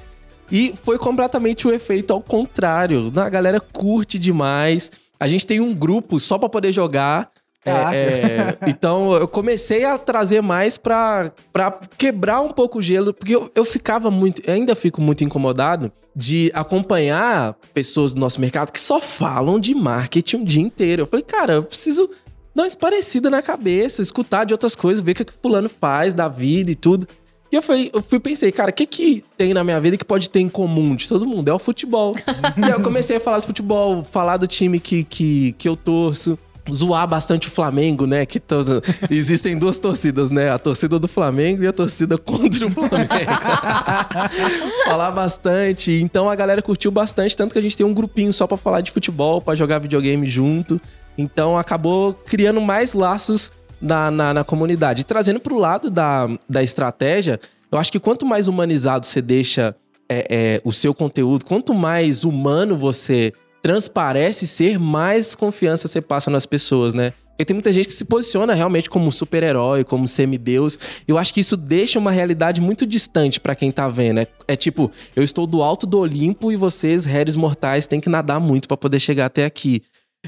Speaker 3: E foi completamente o efeito ao contrário. A galera curte demais. A gente tem um grupo só pra poder jogar. É, é, então eu comecei a trazer mais pra, pra quebrar um pouco o gelo, porque eu, eu ficava muito, ainda fico muito incomodado de acompanhar pessoas do nosso mercado que só falam de marketing o dia inteiro. Eu falei, cara, eu preciso dar uma parecida na cabeça, escutar de outras coisas, ver o que, que fulano faz da vida e tudo. E eu falei, eu fui pensei, cara, o que que tem na minha vida que pode ter em comum de todo mundo? É o futebol. (laughs) e aí eu comecei a falar de futebol, falar do time que, que, que eu torço. Zoar bastante o Flamengo, né? Que todo... (laughs) existem duas torcidas, né? A torcida do Flamengo e a torcida contra o Flamengo. (laughs) falar bastante. Então a galera curtiu bastante, tanto que a gente tem um grupinho só pra falar de futebol, pra jogar videogame junto. Então acabou criando mais laços na, na, na comunidade. E trazendo pro lado da, da estratégia, eu acho que quanto mais humanizado você deixa é, é, o seu conteúdo, quanto mais humano você transparece ser, mais confiança você passa nas pessoas, né? Porque tem muita gente que se posiciona realmente como super-herói, como semideus. Eu acho que isso deixa uma realidade muito distante pra quem tá vendo. É, é tipo, eu estou do alto do Olimpo e vocês, réis mortais, têm que nadar muito pra poder chegar até aqui.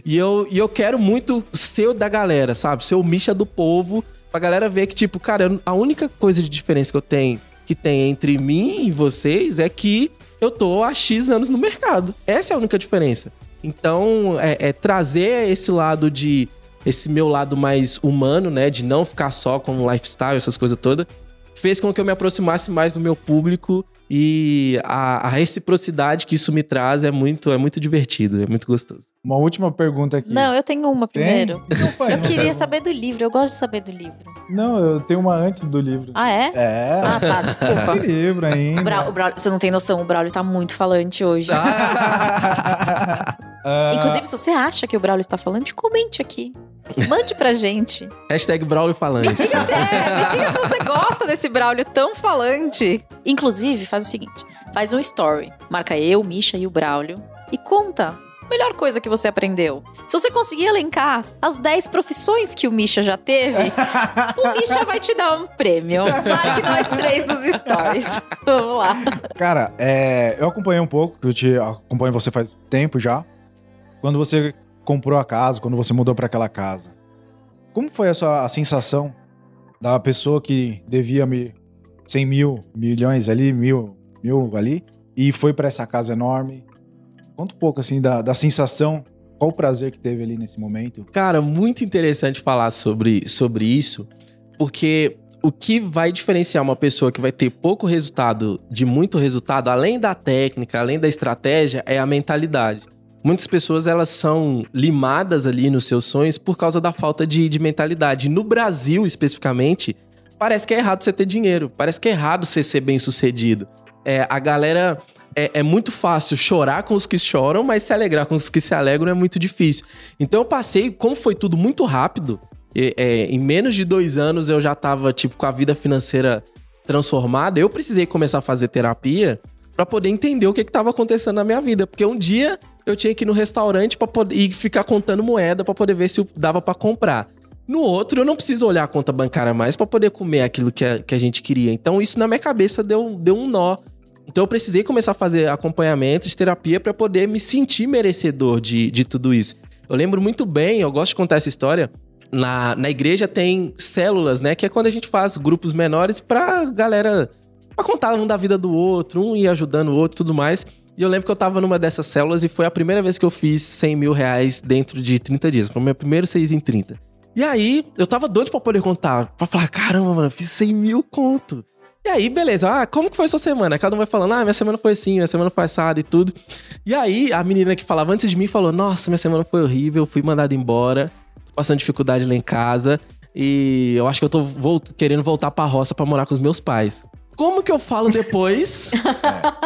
Speaker 3: E eu, e eu quero muito ser o da galera, sabe? Ser o Misha do povo, pra galera ver que, tipo, cara, a única coisa de diferença que eu tenho, que tem entre mim e vocês é que eu tô há X anos no mercado. Essa é a única diferença. Então, é, é trazer esse lado de. Esse meu lado mais humano, né? De não ficar só com o lifestyle, essas coisas todas, fez com que eu me aproximasse mais do meu público e a, a reciprocidade que isso me traz é muito, é muito divertido, é muito gostoso.
Speaker 2: Uma última pergunta aqui.
Speaker 1: Não, eu tenho uma primeiro.
Speaker 2: Não,
Speaker 1: Eu queria saber do livro, eu gosto de saber do livro.
Speaker 2: Não, eu tenho uma antes do livro.
Speaker 1: Ah, é?
Speaker 2: É.
Speaker 1: Ah, tá, desculpa.
Speaker 2: Esse livro ainda.
Speaker 1: O Brau- o Braulio- você não tem noção, o Braulio tá muito falante hoje. (laughs)
Speaker 2: Ah,
Speaker 1: Inclusive, se você acha que o Braulio está falante, comente aqui. Mande pra gente.
Speaker 3: Hashtag Braulio Falante.
Speaker 1: Me diga se é, me diga se você gosta desse Braulio tão falante. Inclusive, faz o seguinte: faz um story. Marca eu, Misha e o Braulio. E conta melhor coisa que você aprendeu? Se você conseguir elencar as 10 profissões que o Misha já teve, o Misha vai te dar um prêmio. Marque nós três nos stories. (laughs) Vamos lá.
Speaker 2: Cara, é, eu acompanhei um pouco, eu te acompanho você faz tempo já. Quando você comprou a casa, quando você mudou para aquela casa, como foi a sua a sensação da pessoa que devia me 100 mil, milhões ali, mil, mil ali, e foi para essa casa enorme? Conta um pouco assim da, da sensação, qual o prazer que teve ali nesse momento?
Speaker 3: Cara, muito interessante falar sobre, sobre isso, porque o que vai diferenciar uma pessoa que vai ter pouco resultado de muito resultado, além da técnica, além da estratégia, é a mentalidade. Muitas pessoas elas são limadas ali nos seus sonhos por causa da falta de, de mentalidade. No Brasil, especificamente, parece que é errado você ter dinheiro, parece que é errado você ser bem sucedido. É, a galera. É, é, muito fácil chorar com os que choram, mas se alegrar com os que se alegram é muito difícil. Então eu passei, como foi tudo muito rápido, é, em menos de dois anos eu já tava, tipo, com a vida financeira transformada, eu precisei começar a fazer terapia para poder entender o que estava acontecendo na minha vida. Porque um dia eu tinha que ir no restaurante para poder e ficar contando moeda para poder ver se dava para comprar. No outro, eu não preciso olhar a conta bancária mais para poder comer aquilo que a, que a gente queria. Então, isso na minha cabeça deu, deu um nó. Então, eu precisei começar a fazer acompanhamento de terapia para poder me sentir merecedor de, de tudo isso. Eu lembro muito bem, eu gosto de contar essa história. Na, na igreja tem células, né? Que é quando a gente faz grupos menores pra galera pra contar um da vida do outro, um ir ajudando o outro e tudo mais. E eu lembro que eu tava numa dessas células e foi a primeira vez que eu fiz 100 mil reais dentro de 30 dias. Foi o meu primeiro 6 em 30. E aí, eu tava doido pra poder contar. Pra falar, caramba, mano, fiz 100 mil conto. E aí, beleza. Ah, como que foi sua semana? Cada um vai falando, ah, minha semana foi assim, minha semana foi assada e tudo. E aí, a menina que falava antes de mim falou, nossa, minha semana foi horrível, fui mandado embora, passando dificuldade lá em casa. E eu acho que eu tô querendo voltar pra roça pra morar com os meus pais. Como que eu falo depois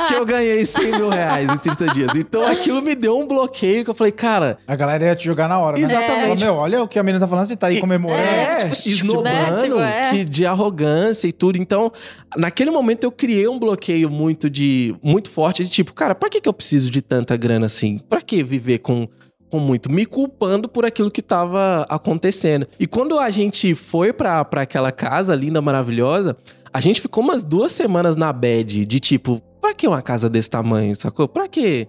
Speaker 3: que eu ganhei 100 mil reais em 30 dias? Então aquilo me deu um bloqueio que eu falei, cara.
Speaker 2: A galera ia te jogar na hora, né?
Speaker 3: Exatamente.
Speaker 2: É. Meu, olha o que a menina tá falando, você tá aí comemorando.
Speaker 3: É,
Speaker 1: tipo,
Speaker 3: esnobando,
Speaker 1: né? Tipo, é.
Speaker 3: que, de arrogância e tudo. Então, naquele momento eu criei um bloqueio muito de muito forte de tipo, cara, pra que, que eu preciso de tanta grana assim? Pra que viver com com muito, me culpando por aquilo que estava acontecendo. E quando a gente foi para aquela casa linda, maravilhosa, a gente ficou umas duas semanas na bed de tipo, pra que uma casa desse tamanho, sacou? Pra quê?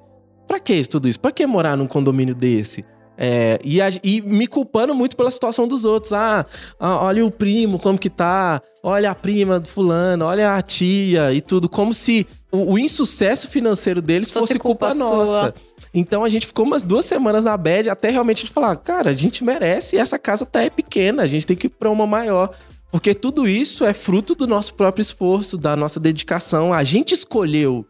Speaker 3: Pra que tudo isso? Pra que morar num condomínio desse? É, e, a, e, me culpando muito pela situação dos outros. Ah, ah, olha o primo, como que tá. Olha a prima do fulano, olha a tia e tudo. Como se o, o insucesso financeiro deles fosse, fosse culpa, culpa nossa. Então a gente ficou umas duas semanas na bed até realmente falar, cara, a gente merece essa casa tá é pequena, a gente tem que ir pra uma maior. Porque tudo isso é fruto do nosso próprio esforço, da nossa dedicação. A gente escolheu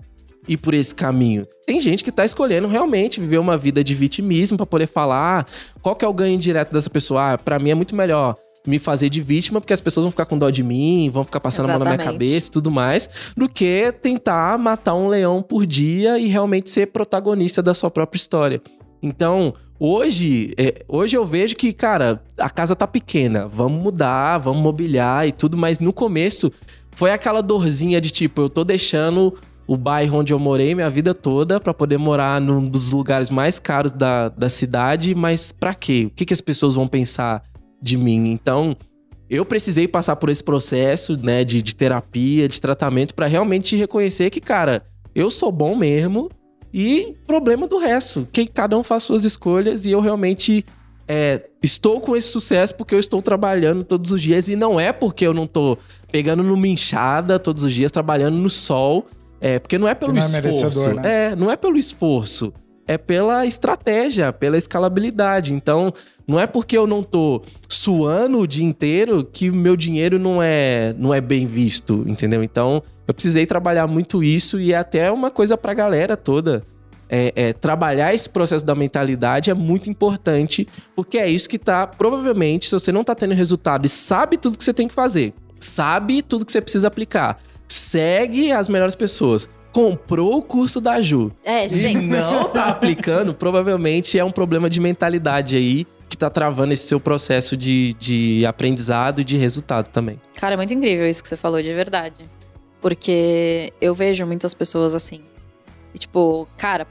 Speaker 3: ir por esse caminho. Tem gente que tá escolhendo realmente viver uma vida de vitimismo para poder falar ah, qual que é o ganho direto dessa pessoa. Ah, para mim é muito melhor me fazer de vítima, porque as pessoas vão ficar com dó de mim, vão ficar passando Exatamente. a mão na minha cabeça e tudo mais, do que tentar matar um leão por dia e realmente ser protagonista da sua própria história. Então, hoje, é, hoje eu vejo que, cara, a casa tá pequena, vamos mudar, vamos mobiliar e tudo, mas no começo foi aquela dorzinha de tipo, eu tô deixando o bairro onde eu morei minha vida toda para poder morar num dos lugares mais caros da, da cidade, mas para quê? O que, que as pessoas vão pensar de mim? Então, eu precisei passar por esse processo, né, de, de terapia, de tratamento, para realmente reconhecer que, cara, eu sou bom mesmo, e problema do resto, que cada um faz suas escolhas e eu realmente é, estou com esse sucesso porque eu estou trabalhando todos os dias e não é porque eu não estou pegando numa enxada todos os dias, trabalhando no sol, é porque não é pelo não é esforço. Né? É, não é pelo esforço, é pela estratégia, pela escalabilidade. Então, não é porque eu não tô suando o dia inteiro que o meu dinheiro não é, não é bem visto, entendeu? Então, eu precisei trabalhar muito isso e é até uma coisa pra galera toda. É, é, trabalhar esse processo da mentalidade é muito importante, porque é isso que tá, provavelmente, se você não tá tendo resultado e sabe tudo que você tem que fazer, sabe tudo que você precisa aplicar, segue as melhores pessoas, comprou o curso da Ju
Speaker 1: é, gente.
Speaker 3: e não tá aplicando, provavelmente é um problema de mentalidade aí que tá travando esse seu processo de, de aprendizado e de resultado também.
Speaker 1: Cara, é muito incrível isso que você falou, de verdade. Porque eu vejo muitas pessoas assim. E, tipo, cara,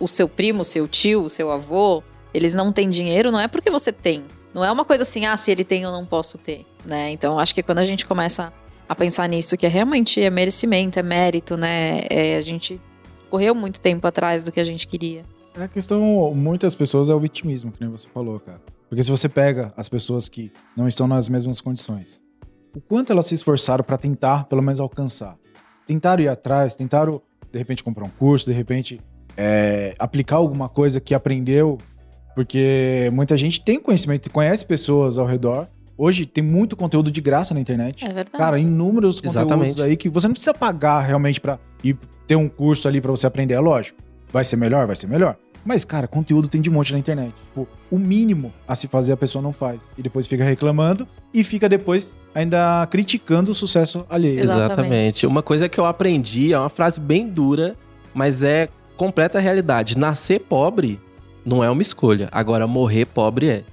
Speaker 1: o seu primo, o seu tio, o seu avô, eles não têm dinheiro, não é porque você tem. Não é uma coisa assim, ah, se ele tem eu não posso ter, né? Então acho que quando a gente começa a pensar nisso, que é realmente é merecimento, é mérito, né? É, a gente correu muito tempo atrás do que a gente queria.
Speaker 2: A questão, muitas pessoas, é o vitimismo, que nem você falou, cara. Porque se você pega as pessoas que não estão nas mesmas condições, o quanto elas se esforçaram para tentar, pelo menos, alcançar. Tentaram ir atrás, tentaram, de repente, comprar um curso, de repente, é, aplicar alguma coisa que aprendeu, porque muita gente tem conhecimento e conhece pessoas ao redor. Hoje tem muito conteúdo de graça na internet.
Speaker 1: É verdade.
Speaker 2: Cara, inúmeros conteúdos
Speaker 3: Exatamente.
Speaker 2: aí que você não precisa pagar realmente para ir ter um curso ali para você aprender, é lógico. Vai ser melhor? Vai ser melhor. Mas, cara, conteúdo tem de monte na internet. Tipo, o mínimo a se fazer a pessoa não faz. E depois fica reclamando e fica depois ainda criticando o sucesso alheio.
Speaker 3: Exatamente. Uma coisa que eu aprendi é uma frase bem dura, mas é completa realidade. Nascer pobre não é uma escolha. Agora, morrer pobre é.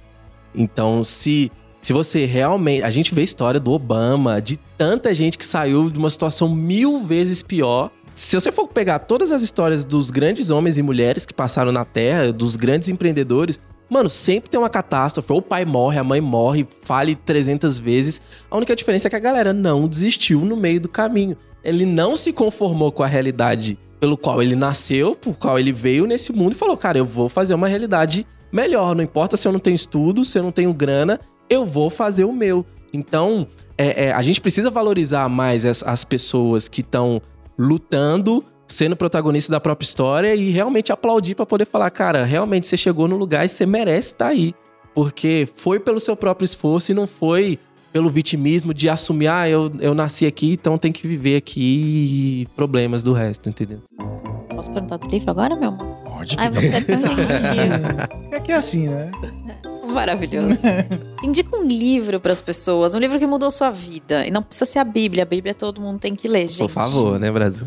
Speaker 3: Então, se, se você realmente. A gente vê a história do Obama, de tanta gente que saiu de uma situação mil vezes pior. Se você for pegar todas as histórias dos grandes homens e mulheres que passaram na Terra, dos grandes empreendedores, mano, sempre tem uma catástrofe. Ou o pai morre, a mãe morre, fale 300 vezes. A única diferença é que a galera não desistiu no meio do caminho. Ele não se conformou com a realidade pelo qual ele nasceu, por qual ele veio nesse mundo e falou: cara, eu vou fazer uma realidade melhor. Não importa se eu não tenho estudo, se eu não tenho grana, eu vou fazer o meu. Então, é, é, a gente precisa valorizar mais as, as pessoas que estão lutando, sendo protagonista da própria história e realmente aplaudir para poder falar, cara, realmente você chegou no lugar e você merece estar aí. Porque foi pelo seu próprio esforço e não foi pelo vitimismo de assumir, ah, eu, eu nasci aqui, então tem que viver aqui e problemas do resto, entendeu?
Speaker 1: Posso perguntar do livro agora, meu amor?
Speaker 2: Pode
Speaker 1: Ai, você é tão gentil. (laughs)
Speaker 2: É que é assim, né? (laughs)
Speaker 1: Maravilhoso. (laughs) Indica um livro para as pessoas, um livro que mudou sua vida. E não precisa ser a Bíblia, a Bíblia todo mundo tem que ler, gente.
Speaker 3: Por favor, né, Brasil?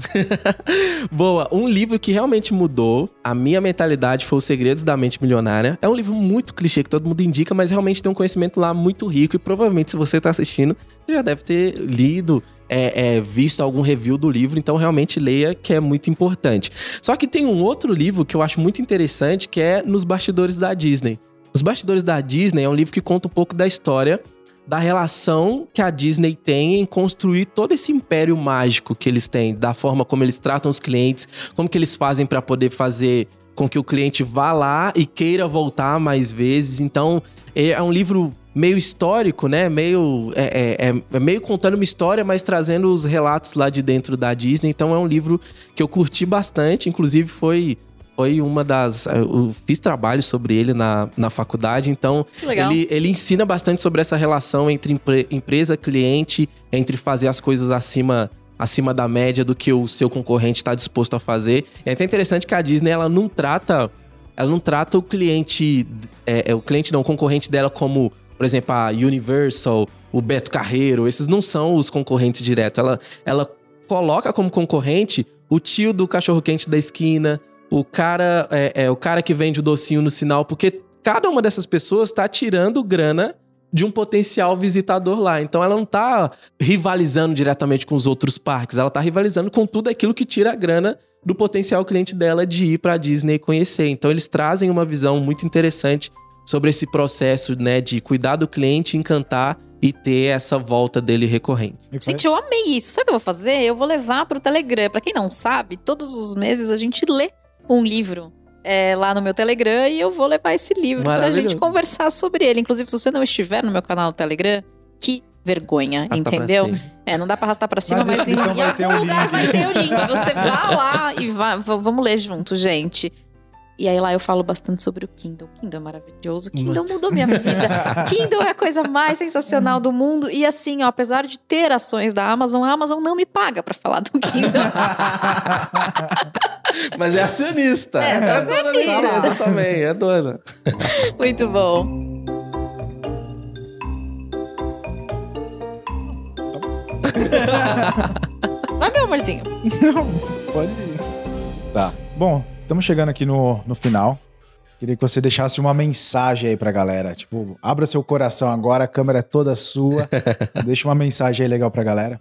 Speaker 3: (laughs) Boa, um livro que realmente mudou a minha mentalidade foi Os Segredos da Mente Milionária. É um livro muito clichê que todo mundo indica, mas realmente tem um conhecimento lá muito rico e provavelmente se você tá assistindo, você já deve ter lido é, é, visto algum review do livro, então realmente leia, que é muito importante. Só que tem um outro livro que eu acho muito interessante, que é Nos Bastidores da Disney. Os Bastidores da Disney é um livro que conta um pouco da história da relação que a Disney tem em construir todo esse império mágico que eles têm, da forma como eles tratam os clientes, como que eles fazem para poder fazer com que o cliente vá lá e queira voltar mais vezes. Então, é um livro meio histórico, né? Meio é, é, é- é meio contando uma história, mas trazendo os relatos lá de dentro da Disney. Então, é um livro que eu curti bastante. Inclusive, foi foi uma das. Eu fiz trabalho sobre ele na, na faculdade, então ele, ele ensina bastante sobre essa relação entre empre- empresa cliente, entre fazer as coisas acima acima da média do que o seu concorrente está disposto a fazer. É até interessante que a Disney ela não trata ela não trata o cliente é, é, o cliente não o concorrente dela como por exemplo a Universal, o Beto Carreiro, esses não são os concorrentes diretos. Ela ela coloca como concorrente o tio do cachorro quente da esquina, o cara é, é, o cara que vende o docinho no sinal, porque cada uma dessas pessoas está tirando grana de um potencial visitador lá. Então ela não tá rivalizando diretamente com os outros parques, ela tá rivalizando com tudo aquilo que tira a grana do potencial cliente dela de ir pra Disney e conhecer. Então eles trazem uma visão muito interessante sobre esse processo, né, de cuidar do cliente, encantar e ter essa volta dele recorrente.
Speaker 1: Gente, eu amei isso. Sabe o que eu vou fazer? Eu vou levar pro Telegram. Pra quem não sabe, todos os meses a gente lê um livro é, lá no meu Telegram e eu vou levar esse livro pra gente conversar sobre ele. Inclusive, se você não estiver no meu canal do Telegram, que vergonha,
Speaker 3: Arrasta
Speaker 1: entendeu? É, não dá pra arrastar pra cima,
Speaker 2: Na
Speaker 1: mas em,
Speaker 2: vai
Speaker 1: algum lugar
Speaker 2: link.
Speaker 1: vai ter o link. Você vá lá e vá, vamos ler junto, gente. E aí lá eu falo bastante sobre o Kindle. Kindle é maravilhoso. Kindle mudou minha vida. (laughs) Kindle é a coisa mais sensacional do mundo. E assim, ó, apesar de ter ações da Amazon, a Amazon não me paga pra falar do Kindle. (laughs)
Speaker 3: Mas é acionista.
Speaker 1: É, é
Speaker 3: dona da
Speaker 1: acionista.
Speaker 3: empresa também, é dona.
Speaker 1: Muito bom. (laughs) Vai, meu amorzinho.
Speaker 2: Pode ir. Tá. Bom, estamos chegando aqui no, no final. Queria que você deixasse uma mensagem aí pra galera. Tipo, abra seu coração agora, a câmera é toda sua. (laughs) Deixa uma mensagem aí legal pra galera.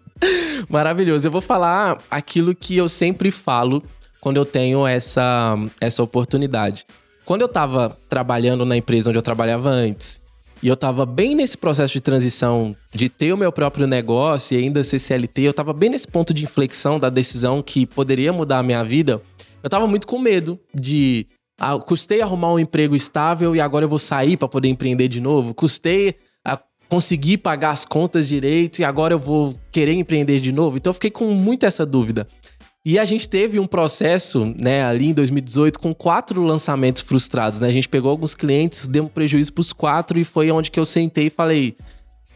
Speaker 3: Maravilhoso. Eu vou falar aquilo que eu sempre falo quando eu tenho essa, essa oportunidade. Quando eu estava trabalhando na empresa onde eu trabalhava antes, e eu estava bem nesse processo de transição de ter o meu próprio negócio e ainda ser CLT, eu estava bem nesse ponto de inflexão da decisão que poderia mudar a minha vida. Eu estava muito com medo de ah, custei arrumar um emprego estável e agora eu vou sair para poder empreender de novo. Custei a conseguir pagar as contas direito e agora eu vou querer empreender de novo. Então eu fiquei com muito essa dúvida. E a gente teve um processo, né, ali em 2018, com quatro lançamentos frustrados, né? A gente pegou alguns clientes, deu um prejuízo pros quatro e foi onde que eu sentei e falei: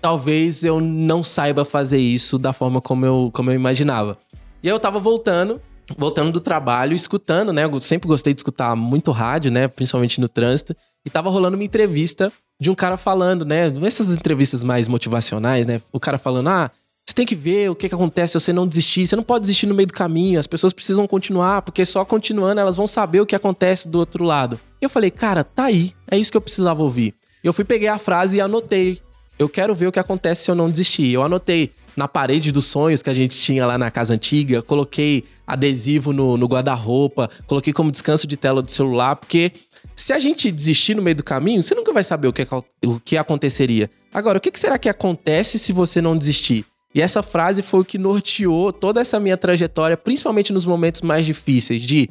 Speaker 3: talvez eu não saiba fazer isso da forma como eu, como eu imaginava. E aí eu tava voltando, voltando do trabalho, escutando, né? Eu sempre gostei de escutar muito rádio, né? Principalmente no trânsito. E tava rolando uma entrevista de um cara falando, né? Essas entrevistas mais motivacionais, né? O cara falando, ah você tem que ver o que, que acontece se você não desistir. Você não pode desistir no meio do caminho. As pessoas precisam continuar, porque só continuando elas vão saber o que acontece do outro lado. E eu falei, cara, tá aí. É isso que eu precisava ouvir. Eu fui peguei a frase e anotei. Eu quero ver o que acontece se eu não desistir. Eu anotei na parede dos sonhos que a gente tinha lá na casa antiga, coloquei adesivo no, no guarda-roupa, coloquei como descanso de tela do celular, porque se a gente desistir no meio do caminho, você nunca vai saber o que, o que aconteceria. Agora, o que será que acontece se você não desistir? E essa frase foi o que norteou toda essa minha trajetória, principalmente nos momentos mais difíceis, de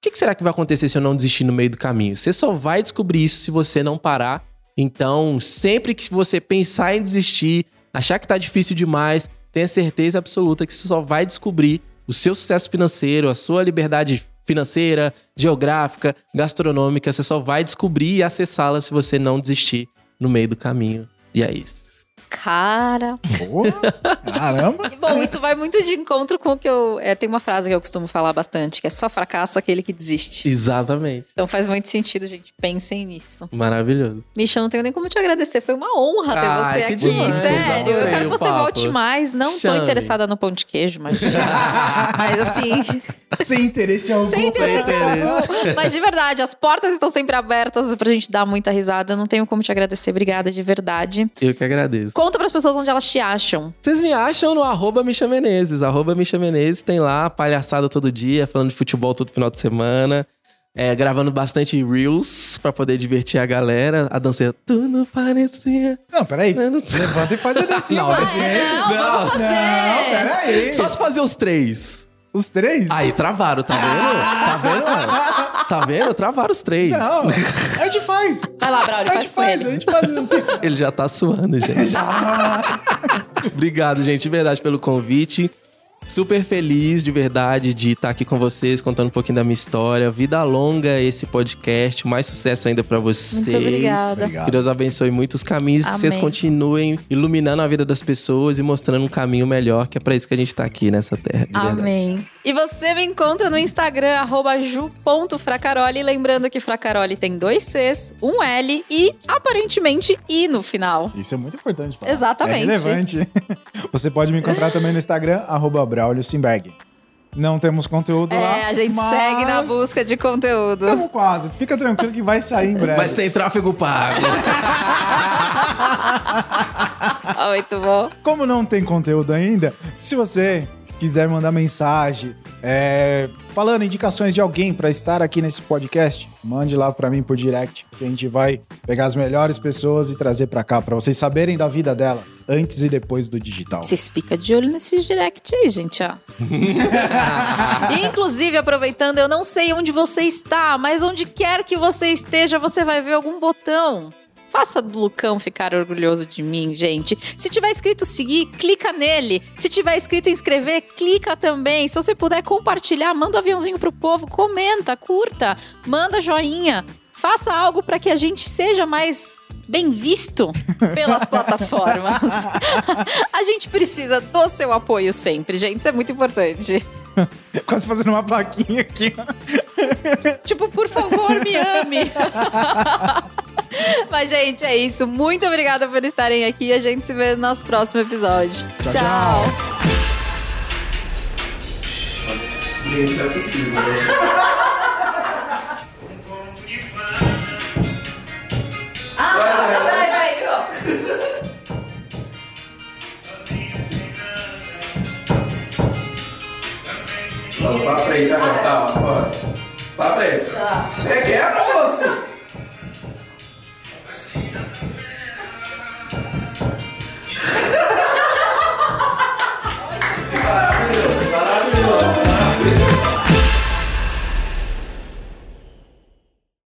Speaker 3: o que, será que vai acontecer se eu não desistir no meio do caminho? Você só vai descobrir isso se você não parar. Então, sempre que você pensar em desistir, achar que tá difícil demais, tenha certeza absoluta que você só vai descobrir o seu sucesso financeiro, a sua liberdade financeira, geográfica, gastronômica, você só vai descobrir e acessá-la se você não desistir no meio do caminho. E é isso.
Speaker 1: Cara.
Speaker 2: Porra, caramba. (laughs)
Speaker 1: bom, isso vai muito de encontro com o que eu. É, tem uma frase que eu costumo falar bastante, que é só fracasso aquele que desiste.
Speaker 3: Exatamente.
Speaker 1: Então faz muito sentido, gente. Pensem nisso.
Speaker 3: Maravilhoso.
Speaker 1: Misha, não tenho nem como te agradecer. Foi uma honra ter ah, você aqui. Demais. Sério. Eu quero que você papo. volte mais. Não Chame. tô interessada no pão de queijo, mas. (laughs) mas assim.
Speaker 2: Sem interesse algum.
Speaker 1: Sem interesse algum. Mas de verdade, as portas estão sempre abertas pra gente dar muita risada. Eu não tenho como te agradecer. Obrigada de verdade.
Speaker 3: Eu que agradeço.
Speaker 1: Conta pras pessoas onde elas te acham.
Speaker 3: Vocês me acham no arroba Misha Menezes. Arroba Misha Menezes tem lá palhaçada todo dia, falando de futebol todo final de semana. É, gravando bastante Reels pra poder divertir a galera. A dança tudo parecia.
Speaker 2: Não, peraí. Levanta e faz a dancinha
Speaker 1: não, pra gente. Não, não, vamos fazer.
Speaker 2: Não, peraí.
Speaker 3: Só se fazer os três.
Speaker 2: Os três?
Speaker 3: Aí travaram, tá vendo? Tá vendo, mano? Tá vendo? Travaram os três.
Speaker 2: Não, a gente faz.
Speaker 1: Vai lá, Braulio,
Speaker 2: a gente faz, a gente faz assim.
Speaker 3: Ele já tá suando, gente. (laughs) Obrigado, gente, de verdade, pelo convite. Super feliz de verdade de estar aqui com vocês, contando um pouquinho da minha história. Vida longa esse podcast, mais sucesso ainda para vocês.
Speaker 1: Muito obrigada.
Speaker 3: Que Deus abençoe muitos caminhos, Amém. que vocês continuem iluminando a vida das pessoas e mostrando um caminho melhor, que é para isso que a gente tá aqui nessa terra.
Speaker 1: Amém. E você me encontra no Instagram, ju.fracaroli. Lembrando que Fracaroli tem dois Cs, um L e aparentemente I no final.
Speaker 2: Isso é muito importante.
Speaker 1: Falar. Exatamente.
Speaker 2: É relevante. (laughs) Você pode me encontrar também no Instagram, arroba Braulio Simberg. Não temos conteúdo
Speaker 1: é,
Speaker 2: lá.
Speaker 1: É, a gente segue na busca de conteúdo.
Speaker 2: Estamos quase. Fica tranquilo que vai sair em breve.
Speaker 3: Mas tem tráfego pago. (laughs)
Speaker 1: Muito bom.
Speaker 2: Como não tem conteúdo ainda, se você quiser mandar mensagem, é, falando indicações de alguém para estar aqui nesse podcast, mande lá para mim por direct, que a gente vai pegar as melhores pessoas e trazer para cá para vocês saberem da vida dela antes e depois do digital.
Speaker 1: Vocês ficam de olho nesses direct aí, gente, ó. e, (laughs) inclusive, aproveitando, eu não sei onde você está, mas onde quer que você esteja, você vai ver algum botão Faça do Lucão ficar orgulhoso de mim, gente. Se tiver escrito seguir, clica nele. Se tiver escrito inscrever, clica também. Se você puder compartilhar, manda um aviãozinho pro povo, comenta, curta, manda joinha. Faça algo para que a gente seja mais bem visto pelas plataformas. (laughs) a gente precisa do seu apoio sempre, gente. Isso é muito importante. (laughs)
Speaker 2: Quase fazendo uma plaquinha aqui.
Speaker 1: tipo, por favor, me ame. (laughs) Mas, gente, é isso. Muito obrigada por estarem aqui. A gente se vê no nosso próximo episódio.
Speaker 2: Tchau. tchau. tchau.
Speaker 3: Gente, é possível. Vamos pra frente agora, calma, bora. Pra frente.
Speaker 1: Tá.
Speaker 3: É quebra, moça!